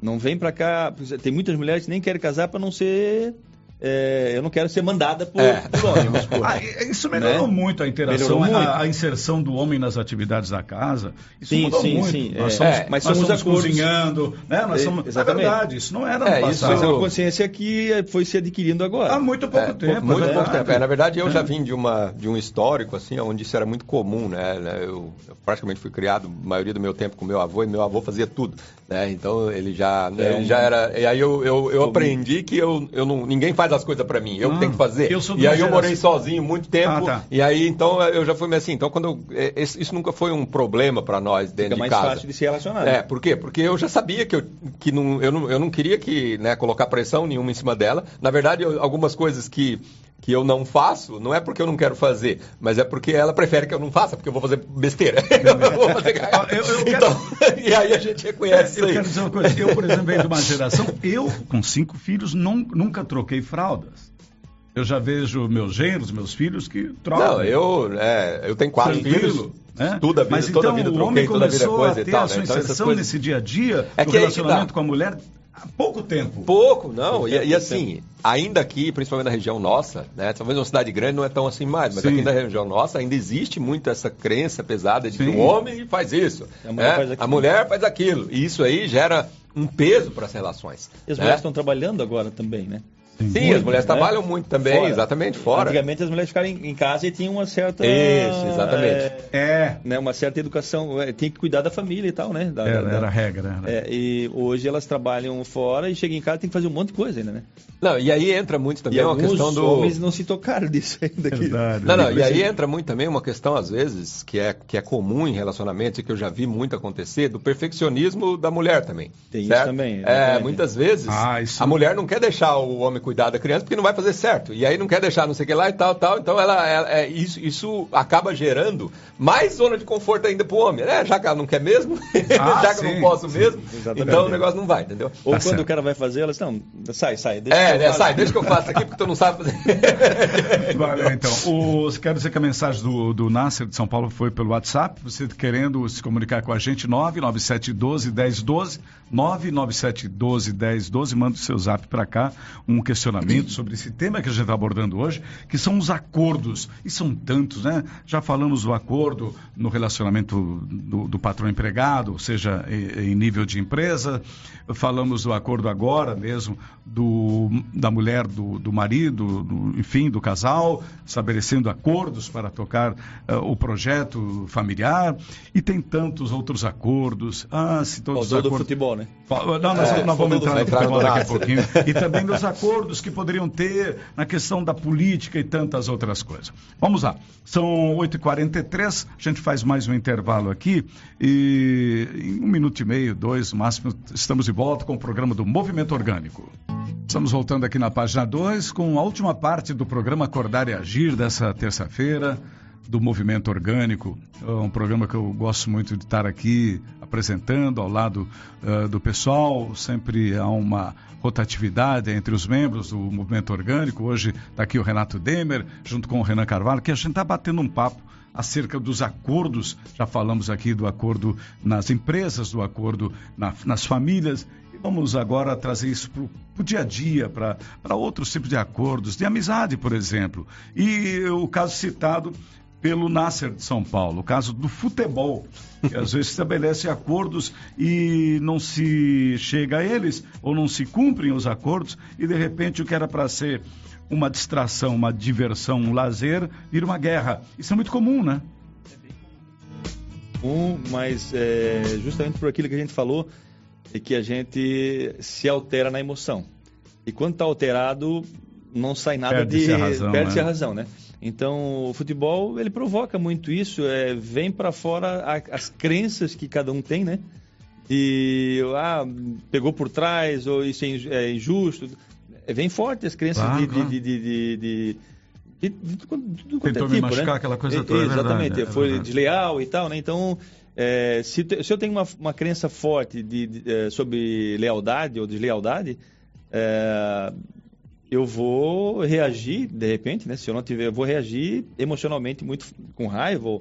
Não vem pra cá, tem muitas mulheres que nem querem casar para não ser é, eu não quero ser mandada por, É. por homem, vamos supor. Ah, isso melhorou Né? muito a interação, Melhorou muito. a, a inserção do homem nas atividades da casa. Isso Sim, mudou sim, muito. sim, Nós é. somos, É, mas nós somos somos acordos. cozinhando, né? Nós É, somos, é exatamente. verdade, isso não era no É, isso passado. Mas é uma consciência que foi se adquirindo agora. Há muito pouco É, tempo. muito é pouco tempo. É, na verdade, eu já vim de, uma, de um histórico, assim, onde isso era muito comum, né? né, Eu, eu praticamente fui criado, a maioria do meu tempo, com meu avô, e meu avô fazia tudo, né? Então, ele já, É ele um- já era... E aí eu, eu, eu aprendi que eu, eu não, ninguém faz as coisas pra mim, eu que Ah, tenho que fazer. eu sou e aí eu morei sozinho muito tempo, Ah, tá. e aí, então, eu já fui meio assim. Então, quando eu, é, isso nunca foi um problema pra nós dentro Fica de mais casa. fácil de se relacionar. É, por quê? Porque eu já sabia que, eu, que não, eu, não, eu não queria que, né, colocar pressão nenhuma em cima dela. Na verdade, eu- algumas coisas que, que eu não faço, não é porque eu não quero fazer, mas é porque ela prefere que eu não faça, porque eu vou fazer besteira. eu vou fazer eu- eu quero- Então, e aí a gente reconhece isso Eu aí. quero dizer uma coisa. Eu, por exemplo, venho de uma geração. Eu, com cinco filhos, não- nunca troquei fraldas. Eu já vejo meus genros, meus filhos que trocam. Não, eu, é, eu tenho quatro Tranquilo, filhos, né? toda a vida, Mas toda então a vida o troquei, homem toda a vida começou a ter a sua né? Então, inserção coisas... nesse dia a dia É aí que relacionamento tá. com a mulher há pouco tempo. Pouco, não. E, Pouco e tempo, assim, ainda aqui, principalmente na região nossa, né? Talvez uma cidade grande não é tão assim mais, mas Sim. aqui na região nossa ainda existe muito essa crença pesada de que Sim. o homem faz isso, A mulher né? faz aquilo. a mulher faz aquilo. E isso aí gera um peso para as relações. E as né? mulheres estão trabalhando agora também, né? Sim, Muito, as mulheres né? trabalham muito também, Fora. exatamente, fora. Antigamente as mulheres ficaram em em casa e tinham uma certa. Isso, exatamente. é, É, né, uma certa educação, é, tinha que cuidar da família e tal, né? Da- era, da- era a regra. Era. É, e hoje elas trabalham fora e chegam em casa e tem que fazer um monte de coisa ainda, né? Não, e aí entra muito também e uma questão do. homens não se tocaram disso ainda. que- Verdade. Não, não, e aí Sim. entra muito também uma questão, às vezes, que é, que é comum em relacionamentos e que eu já vi muito acontecer, do perfeccionismo da mulher também. Tem isso certo? também, É, muitas vezes Ah, isso- a mulher não quer deixar o homem cuidar da criança porque não vai fazer certo. E aí não quer deixar não sei o que lá e tal, tal. Então ela, ela- é, isso, isso acaba gerando mais zona de conforto ainda pro homem. né? já que ela não quer mesmo, Ah, já que eu sim, não posso sim, mesmo, exatamente. então o negócio não vai, entendeu? Ou Tá quando certo. o cara vai fazer, elas não, sai, sai. Deixa É, que eu faço. sai, deixa que eu faço aqui porque tu não sabe fazer. Valeu, então. O, quero dizer que a mensagem do, do Nasser de São Paulo foi pelo WhatsApp. Você querendo se comunicar com a gente, 99712-1012. 99712-1012. Manda o seu zap para cá. Um questionamento sobre esse tema que a gente está abordando hoje, que são os acordos. E são tantos, né? Já falamos do acordo no relacionamento do, do patrão-empregado, ou seja, em, em nível de empresa. Falamos do acordo agora mesmo do, da mulher, do, do marido, do- enfim, do casal, estabelecendo acordos para tocar eh, o projeto familiar. E tem tantos outros acordos. Ah, se todos os Faltou do acordos. futebol, né? Não, nós, É, nós vamos entrar no futebol futebol. daqui a pouquinho. E também nos acordos que poderiam ter na questão da política e tantas outras coisas. Vamos lá, são 8h43, a gente faz mais um intervalo aqui e em um minuto e meio, dois, máximo, estamos de volta com o programa do Movimento Orgânico. Estamos voltando aqui na página 2 com a última parte do programa Acordar e Agir dessa terça-feira do Movimento Orgânico, é um programa que eu gosto muito de estar aqui apresentando ao lado uh, do pessoal. Sempre há uma rotatividade entre os membros do Movimento Orgânico. Hoje está aqui o Renato Demer, junto com o Renan Carvalho, que a gente está batendo um papo acerca dos acordos. Já falamos aqui do acordo nas empresas, do acordo na, nas famílias. E vamos agora trazer isso para o dia a dia, para outros tipos de acordos, de amizade, por exemplo. E o caso citado pelo Nasser de São Paulo, o caso do futebol, que às vezes estabelece acordos e não se chega a eles, ou não se cumprem os acordos, e de repente o que era para ser uma distração, uma diversão, um lazer, vira uma guerra. Isso é muito comum, né? Um, mas é, justamente por aquilo que a gente falou, é que a gente se altera na emoção. E quando está alterado, não sai nada perde de. A razão, perde-se né? a razão, né? Então, o futebol, ele provoca muito isso, é, vem para fora a, as crenças que cada um tem, né? E, ah, pegou por trás, ou isso é injusto. É, vem forte as crenças Claro, de, claro. de, de, de, de, de, de quanto é Tentou me tipo, machucar, né? aquela coisa toda, é Exatamente, verdade, é foi verdade. desleal e tal, né? Então, é, se, te- se eu tenho uma, uma crença forte de, de, é, sobre lealdade ou deslealdade, é, eu vou reagir, de repente, né? Se eu não tiver, eu vou reagir emocionalmente muito com raiva,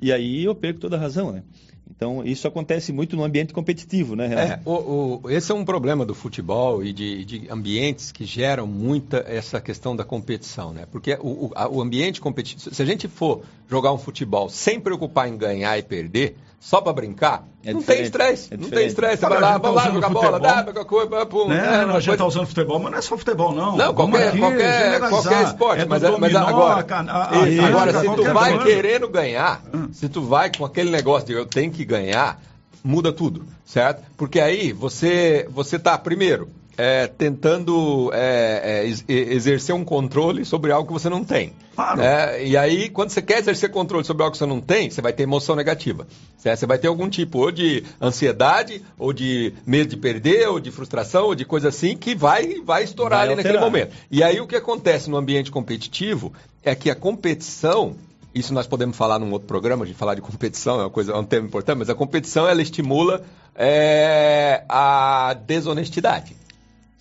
e aí eu perco toda a razão, né? Então, isso acontece muito no ambiente competitivo, né, Renato? É, o, o- esse é um problema do futebol e de, de ambientes que geram muita essa questão da competição, né? Porque o, o- a- o ambiente competitivo, se a gente for jogar um futebol sem preocupar em ganhar e perder, só para brincar, É não tem estresse, é não tem estresse. Vai lá, gente tá vamos lá jogar futebol, bola, dá, pega coisa, pum, Né? né? a gente está usando futebol, mas não é só futebol, não. Não, Vamos qualquer, aqui qualquer, qualquer esporte. É mas, mas dominó, agora, a cana- a- a Isso, agora, se tu qualquer vai coisa. querendo ganhar, Hum. se tu vai com aquele negócio de eu tenho que ganhar, muda tudo, certo? Porque aí você, você tá, primeiro, é, tentando é, é, ex- exercer um controle sobre algo que você não tem. Claro. né? E aí, quando você quer exercer controle sobre algo que você não tem, você vai ter emoção negativa. certo? Você vai ter algum tipo ou de ansiedade, ou de medo de perder, ou de frustração, ou de coisa assim, que vai, vai estourar Vai ali naquele alterar. momento. E aí o que acontece no ambiente competitivo é que a competição, isso nós podemos falar num outro programa, de falar de competição, é uma coisa, é um tema importante, mas a competição ela estimula é, a desonestidade.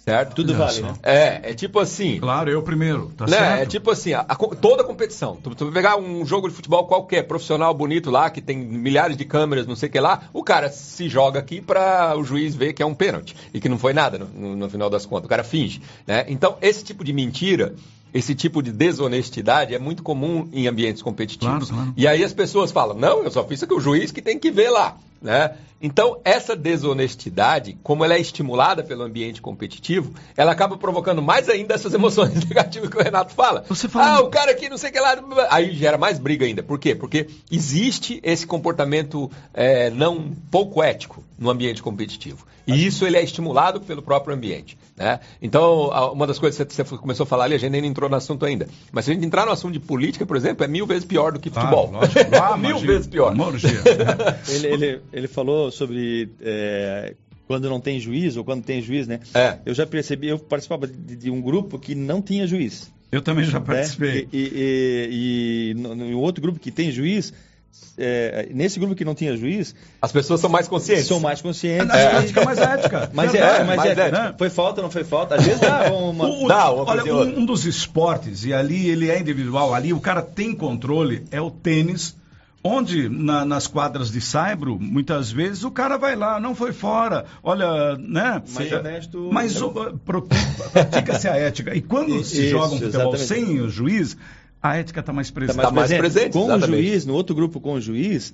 Certo? Tudo Olha vale, só. né? É, é tipo assim. Claro, eu primeiro, tá Né? certo? É tipo assim, a- a toda a competição. Tu, tu vai pegar um jogo de futebol qualquer, profissional bonito lá, que tem milhares de câmeras, não sei o que lá, o cara se joga aqui para o juiz ver que é um pênalti e que não foi nada no, no- no final das contas. O cara finge. Né? Então, esse tipo de mentira, esse tipo de desonestidade é muito comum em ambientes competitivos. Claro, claro. E aí as pessoas falam, não, eu só fiz isso que o juiz que tem que ver lá. Né? Então, essa desonestidade, como ela é estimulada pelo ambiente competitivo, ela acaba provocando mais ainda essas emoções negativas que o Renato fala. Você fala- Ah, o cara aqui não sei o que lá. Aí gera mais briga ainda. Por quê? Porque existe esse comportamento é, não pouco ético no ambiente competitivo. E isso ele é estimulado pelo próprio ambiente. Né? Então, uma das coisas que você começou a falar ali, a gente nem entrou no assunto ainda. Mas se a gente entrar no assunto de política, por exemplo, é mil vezes pior do que Claro, futebol. lógico. Ah, mil vezes pior. Ele, ele, ele falou sobre é, quando não tem juiz ou quando tem juiz, né? É. Eu já percebi, eu participava de, de um grupo que não tinha juiz. Eu também já né? participei. E, e, e, e no, no outro grupo que tem juiz, é, nesse grupo que não tinha juiz, As pessoas são mais conscientes. são mais conscientes. Na e- ética, mais ética. Mas é, Verdade. mas mais é, ética. foi falta ou não foi falta? Às vezes dá uma. O- o- Dá, uma olha, e um, um dos esportes, e ali ele é individual, ali o cara tem controle, é o tênis, onde na- nas quadras de saibro, muitas vezes o cara vai lá, não foi fora, olha, né? Mais honesto- Mas o- pro- pratica-se a ética. E quando se Isso, joga um futebol exatamente. sem o juiz, a ética está mais presente. Tá mais presente, Com exatamente. o juiz, no outro grupo com o juiz,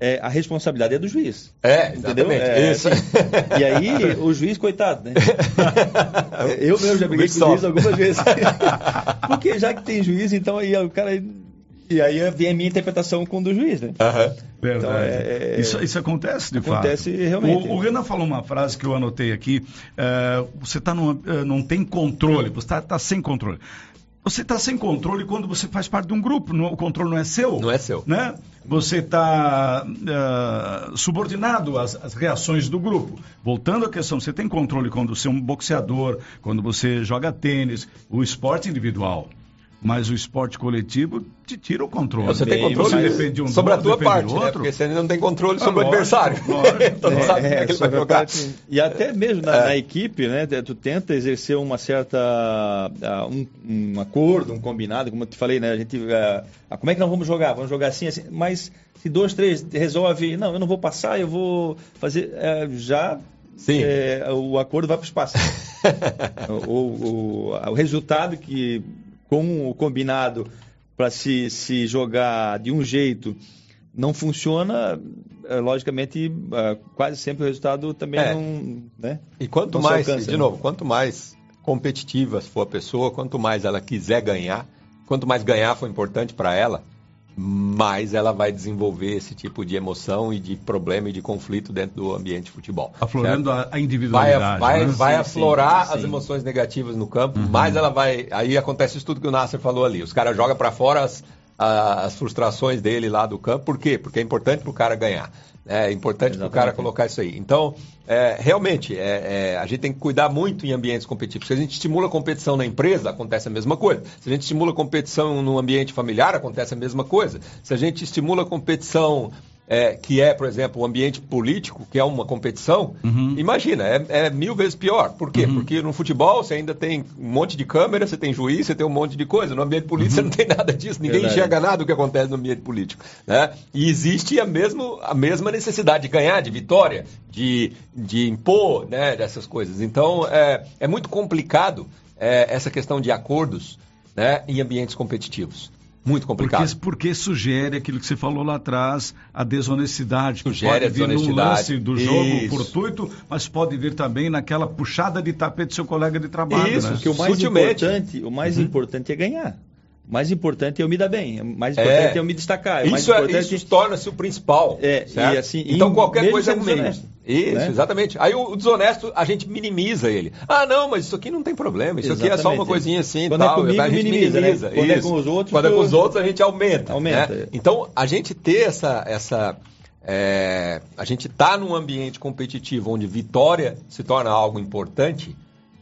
é, a responsabilidade é do juiz. É, Entendeu? exatamente. É, Isso. assim, e aí, o juiz, coitado, né? Eu mesmo já briguei com o juiz algumas vezes. Porque já que tem juiz, então aí o cara. E aí vem a minha interpretação com do juiz, né? Uhum. Verdade. Então, é, é, isso, isso acontece de acontece fato. realmente. O, o, Renan falou uma frase que eu anotei aqui. É, você tá numa, é, não tem controle, você está tá sem controle. Você está sem controle quando você faz parte de um grupo, o controle não é seu. Não é seu. Né? Você está uh, subordinado às, às, reações do grupo. Voltando à questão, você tem controle quando você é um boxeador, quando você joga tênis, o esporte individual. Mas o esporte coletivo te tira o controle. Você tem controle você depende de um sobre a tua parte, né? porque você não tem controle ah, sobre ah, o adversário. então não sabe é, como é que ele vai jogar. Parte, e até mesmo na, é. na, equipe, né? Tu tenta exercer uma certa uh, um, um, acordo, um combinado, como eu te falei, né? A gente, uh, como é que nós vamos jogar? Vamos jogar assim, assim. Mas se dois, três resolve, não, eu não vou passar, eu vou fazer, uh, já Sim. É, o acordo vai para o espaço. o, o, o, resultado que com o combinado para se, se jogar de um jeito não funciona, é, logicamente, é, quase sempre o resultado também é. não. Né? E quanto não mais, alcança, de né? novo, quanto mais competitiva for a pessoa, quanto mais ela quiser ganhar, quanto mais ganhar for importante para ela, mais ela vai desenvolver esse tipo de emoção e de problema e de conflito dentro do ambiente de futebol. Aflorando certo? a individualidade. Vai, vai, né? vai sim, aflorar sim, as sim. emoções negativas no campo, uhum. mais ela vai. Aí acontece isso tudo que o Nasser falou ali. Os caras jogam para fora as, as frustrações dele lá do campo. Por quê? Porque é importante para o cara ganhar. É importante para o cara colocar isso aí. Então, é, realmente, é, é, a gente tem que cuidar muito em ambientes competitivos. Se a gente estimula a competição na empresa, acontece a mesma coisa. Se a gente estimula a competição no ambiente familiar, acontece a mesma coisa. Se a gente estimula a competição é, que é, por exemplo, o ambiente político, que é uma competição, uhum. imagina, é, é, mil vezes pior. Por quê? Uhum. Porque no futebol você ainda tem um monte de câmera, você tem juiz, você tem um monte de coisa. No ambiente político uhum. você não tem nada disso, ninguém Verdade. enxerga nada do que acontece no ambiente político. Né? E existe a, mesmo, a mesma necessidade de ganhar, de vitória, de, de impor né, dessas coisas. Então, é, é muito complicado é, essa questão de acordos né, em ambientes competitivos. Muito complicado. Porque, porque, sugere aquilo que você falou lá atrás, a desonestidade. Sugere pode a desonestidade. no lance do jogo Isso. fortuito, mas pode vir também naquela puxada de tapete do seu colega de trabalho. Isso, né? que o mais Sutilmente. importante, o mais uhum. importante é ganhar mais importante é eu me dar bem, mais importante é, é eu me destacar. isso, é, isso torna-se o principal. É, certo? e assim, então qualquer coisa é desonesto. Isso, né? exatamente. Aí o, o, desonesto, a gente minimiza ele. Ah, não, mas isso aqui não tem problema, isso exatamente. aqui é só uma coisinha assim Quando é tal. É comigo, a gente minimiza. minimiza. Né? Quando é com os outros. Quando é com os outros, a gente aumenta. Aumenta. Né? Então, a gente ter essa. essa é, a gente tá num ambiente competitivo onde vitória se torna algo importante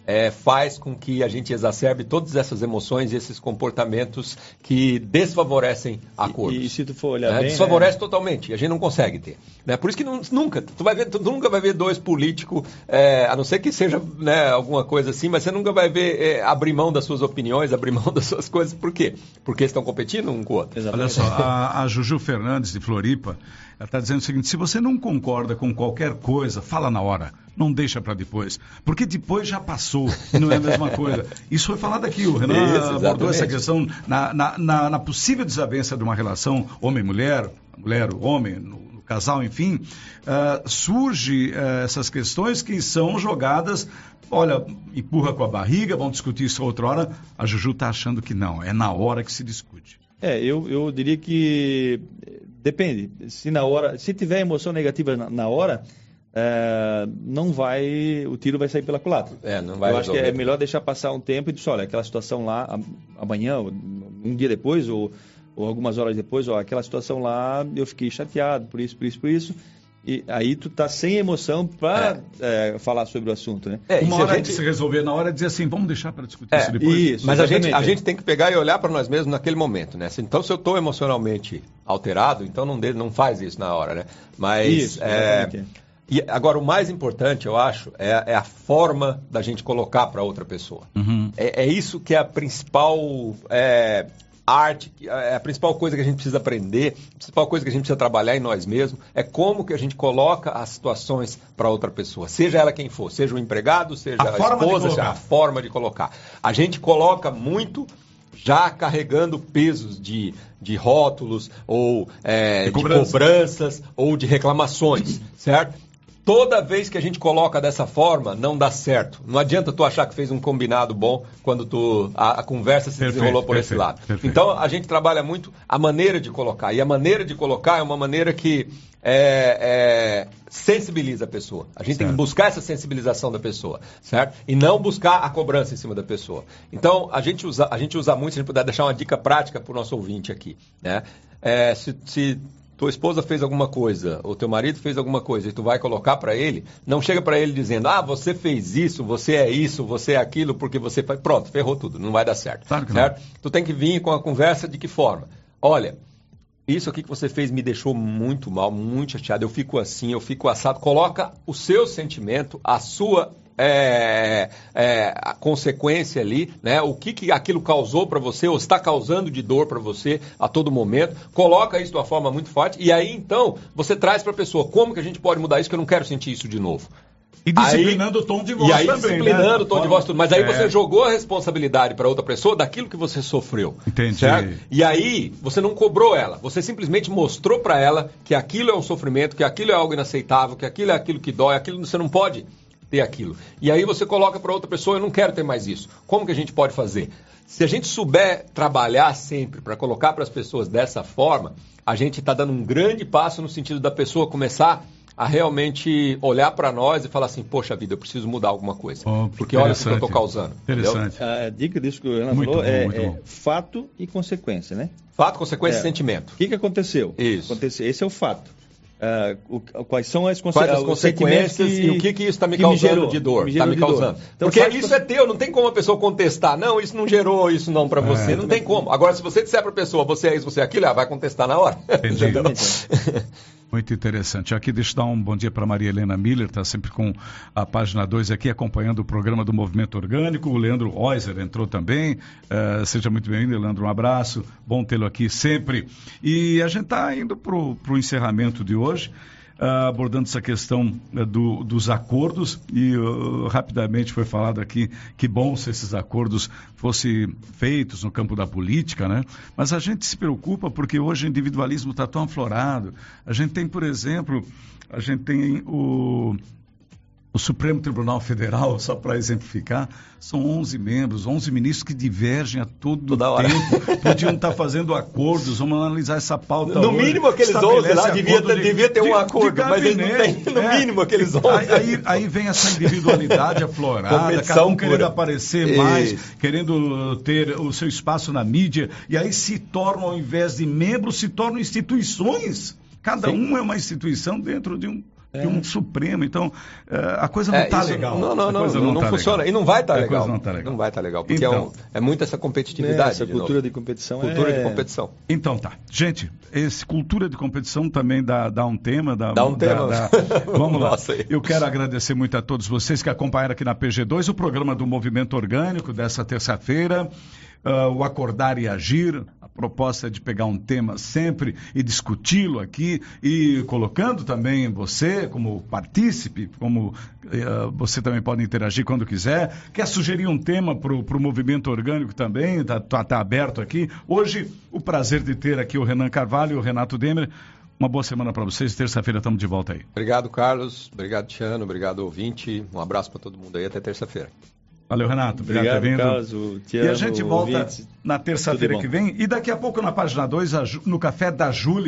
é, faz com que a gente exacerbe todas essas emoções e esses comportamentos que desfavorecem acordos. E, e se tu for olhar né? bem... Desfavorece né? totalmente, a gente não consegue ter. Né? Por isso que não, nunca, tu, vai ver, tu nunca vai ver dois políticos, é, a não ser que seja né, alguma coisa assim, mas você nunca vai ver é, abrir mão das suas opiniões, abrir mão das suas coisas. Por quê? Porque estão competindo um com o outro. Exatamente. Olha só, a, a Juju Fernandes de Floripa, ela está dizendo o seguinte: se você não concorda com qualquer coisa, fala na hora. Não deixa para depois. Porque depois já passou não é a mesma coisa. Isso foi falado aqui, o Renan Isso, abordou essa questão na, na, na, na possível desavença de uma relação homem-mulher, mulher-homem, no, no, casal, enfim, uh, surge uh, essas questões que são jogadas olha, empurra com a barriga, vamos discutir isso outra hora. A Juju está achando que não, é na hora que se discute. É, eu, eu diria que Depende. Se na hora, se tiver emoção negativa na, na hora, é, não vai, o tiro vai sair pela culatra. É, não vai. Eu acho que é melhor deixar passar um tempo e dizer, olha, aquela situação lá amanhã, um dia depois ou, ou algumas horas depois, ó, aquela situação lá eu fiquei chateado por isso, por isso, por isso. E aí tu tá sem emoção para é. é, falar sobre o assunto, né? É, Uma hora gente... de se resolver na hora de dizer assim, vamos deixar para discutir é, isso depois. Isso, mas a gente, a gente tem que pegar e olhar para nós mesmos naquele momento, né? Então se eu estou emocionalmente alterado, então não, de, não faz isso na hora, né? Mas isso, é, e agora o mais importante, eu acho, é, é a forma da gente colocar para outra pessoa. Uhum. É, é, isso que é a principal é, arte, é a principal coisa que a gente precisa aprender, a principal coisa que a gente precisa trabalhar em nós mesmos, é como que a gente coloca as situações para outra pessoa, seja ela quem for, seja o empregado, seja a, a esposa, seja a forma de colocar. A gente coloca muito já carregando pesos de, de rótulos ou é, de, de cobranças ou de reclamações, certo? Toda vez que a gente coloca dessa forma, não dá certo. Não adianta tu achar que fez um combinado bom quando tu a, a conversa se perfeito, desenrolou por perfeito, esse lado. Perfeito. Então a gente trabalha muito a maneira de colocar. E a maneira de colocar é uma maneira que é, é, sensibiliza a pessoa. A gente certo. tem que buscar essa sensibilização da pessoa, certo? E não buscar a cobrança em cima da pessoa. Então, a gente usa, a gente usa muito, se a gente puder deixar uma dica prática para o nosso ouvinte aqui. Né? É, se, se tua esposa fez alguma coisa, ou teu marido fez alguma coisa, e tu vai colocar para ele, não chega para ele dizendo, ah, você fez isso, você é isso, você é aquilo, porque você faz. Pronto, ferrou tudo, não vai dar certo. Claro certo? Não. Tu tem que vir com a conversa de que forma? Olha, isso aqui que você fez me deixou muito mal, muito chateado. Eu fico assim, eu fico assado. Coloca o seu sentimento, a sua é, é, a consequência ali, né? O que, que aquilo causou para você ou está causando de dor para você a todo momento. Coloca isso de uma forma muito forte e aí então você traz para a pessoa como que a gente pode mudar isso que eu não quero sentir isso de novo. E disciplinando aí, o tom de voz e aí, também, disciplinando né? o tom de voz tudo. Mas aí é. você jogou a responsabilidade para outra pessoa daquilo que você sofreu. Entendi. Certo? E aí você não cobrou ela. Você simplesmente mostrou para ela que aquilo é um sofrimento, que aquilo é algo inaceitável, que aquilo é aquilo que dói, aquilo você não pode ter aquilo. E aí você coloca para outra pessoa, eu não quero ter mais isso. Como que a gente pode fazer? Se a gente souber trabalhar sempre para colocar para as pessoas dessa forma, a gente está dando um grande passo no sentido da pessoa começar a realmente olhar para nós e falar assim, poxa vida, eu preciso mudar alguma coisa. Oh, porque olha o que eu estou causando. Interessante. Entendeu? A dica disso que o Ana muito falou bom, é, é fato e consequência, né? Fato, consequência é. e sentimento. O que, que aconteceu? Isso. Aconteceu. Esse é o fato. Uh, o, quais são as, conse quais as consequências que, e o que, que isso está me causando me gerou, de dor? Está me, me causando. Então, Porque isso é teu, não tem como a pessoa contestar. Não, isso não gerou isso não para você, é, não tem como. Agora, se você disser para a pessoa, você é isso, você é aquilo, ela vai contestar na hora. Entendi. Muito interessante. Aqui deixa eu dar um bom dia para Maria Helena Miller, está sempre com a página 2 aqui, acompanhando o programa do Movimento Orgânico. O Leandro Reuser entrou também. Uh, seja muito bem-vindo, Leandro. Um abraço. Bom tê-lo aqui sempre. E a gente está indo para o encerramento de hoje. Uh, abordando essa questão uh, do, dos acordos e uh, rapidamente foi falado aqui que bom se esses acordos fossem feitos no campo da política, né? Mas a gente se preocupa porque hoje o individualismo está tão aflorado. A gente tem, por exemplo, a gente tem o o Supremo Tribunal Federal, só para exemplificar, são 11 membros, 11 ministros que divergem a todo Toda tempo. Podiam estar fazendo acordos, vamos analisar essa pauta. No hoje. mínimo aqueles 11 lá devia, ter, de, devia ter de, um acordo, mas eles não têm, no é. mínimo aqueles 11. Aí, aí, vem essa individualidade aflorada, cada um querendo aparecer mais, querendo ter o seu espaço na mídia, e aí se tornam, ao invés de membros, se tornam instituições. Cada Sim. um é uma instituição dentro de um é. de um Supremo. Então, eh, a coisa não está é, legal. Não, não, não, não, não, não tá funciona. Legal. E não vai estar tá legal. Não, tá legal. não vai estar tá legal, porque então, é, um, é muito essa competitividade. essa cultura de competição. Cultura é... de competição. Então tá. Gente, esse cultura de competição também dá, dá um tema. Dá, dá um dá, tema. Dá... Vamos lá. Eu quero agradecer muito a todos vocês que acompanharam aqui na PG2 o programa do Movimento Orgânico dessa terça-feira. Uh, o Acordar e Agir, proposta de pegar um tema sempre e discuti-lo aqui e colocando também você como partícipe, como uh, você também pode interagir quando quiser. Quer sugerir um tema para o movimento orgânico também? Está tá, tá aberto aqui. Hoje, o prazer de ter aqui o Renan Carvalho e o Renato Demer. Uma boa semana para vocês. Terça-feira estamos de volta aí. Obrigado, Carlos. Obrigado, Tiano. Obrigado, ouvinte. Um abraço para todo mundo aí. Até terça-feira. Valeu, Renato. Obrigado, Obrigado por ter vindo. Carlos, e a gente volta ouvintes. na terça-feira que vem. E daqui a pouco na página 2, no Café da Júlia.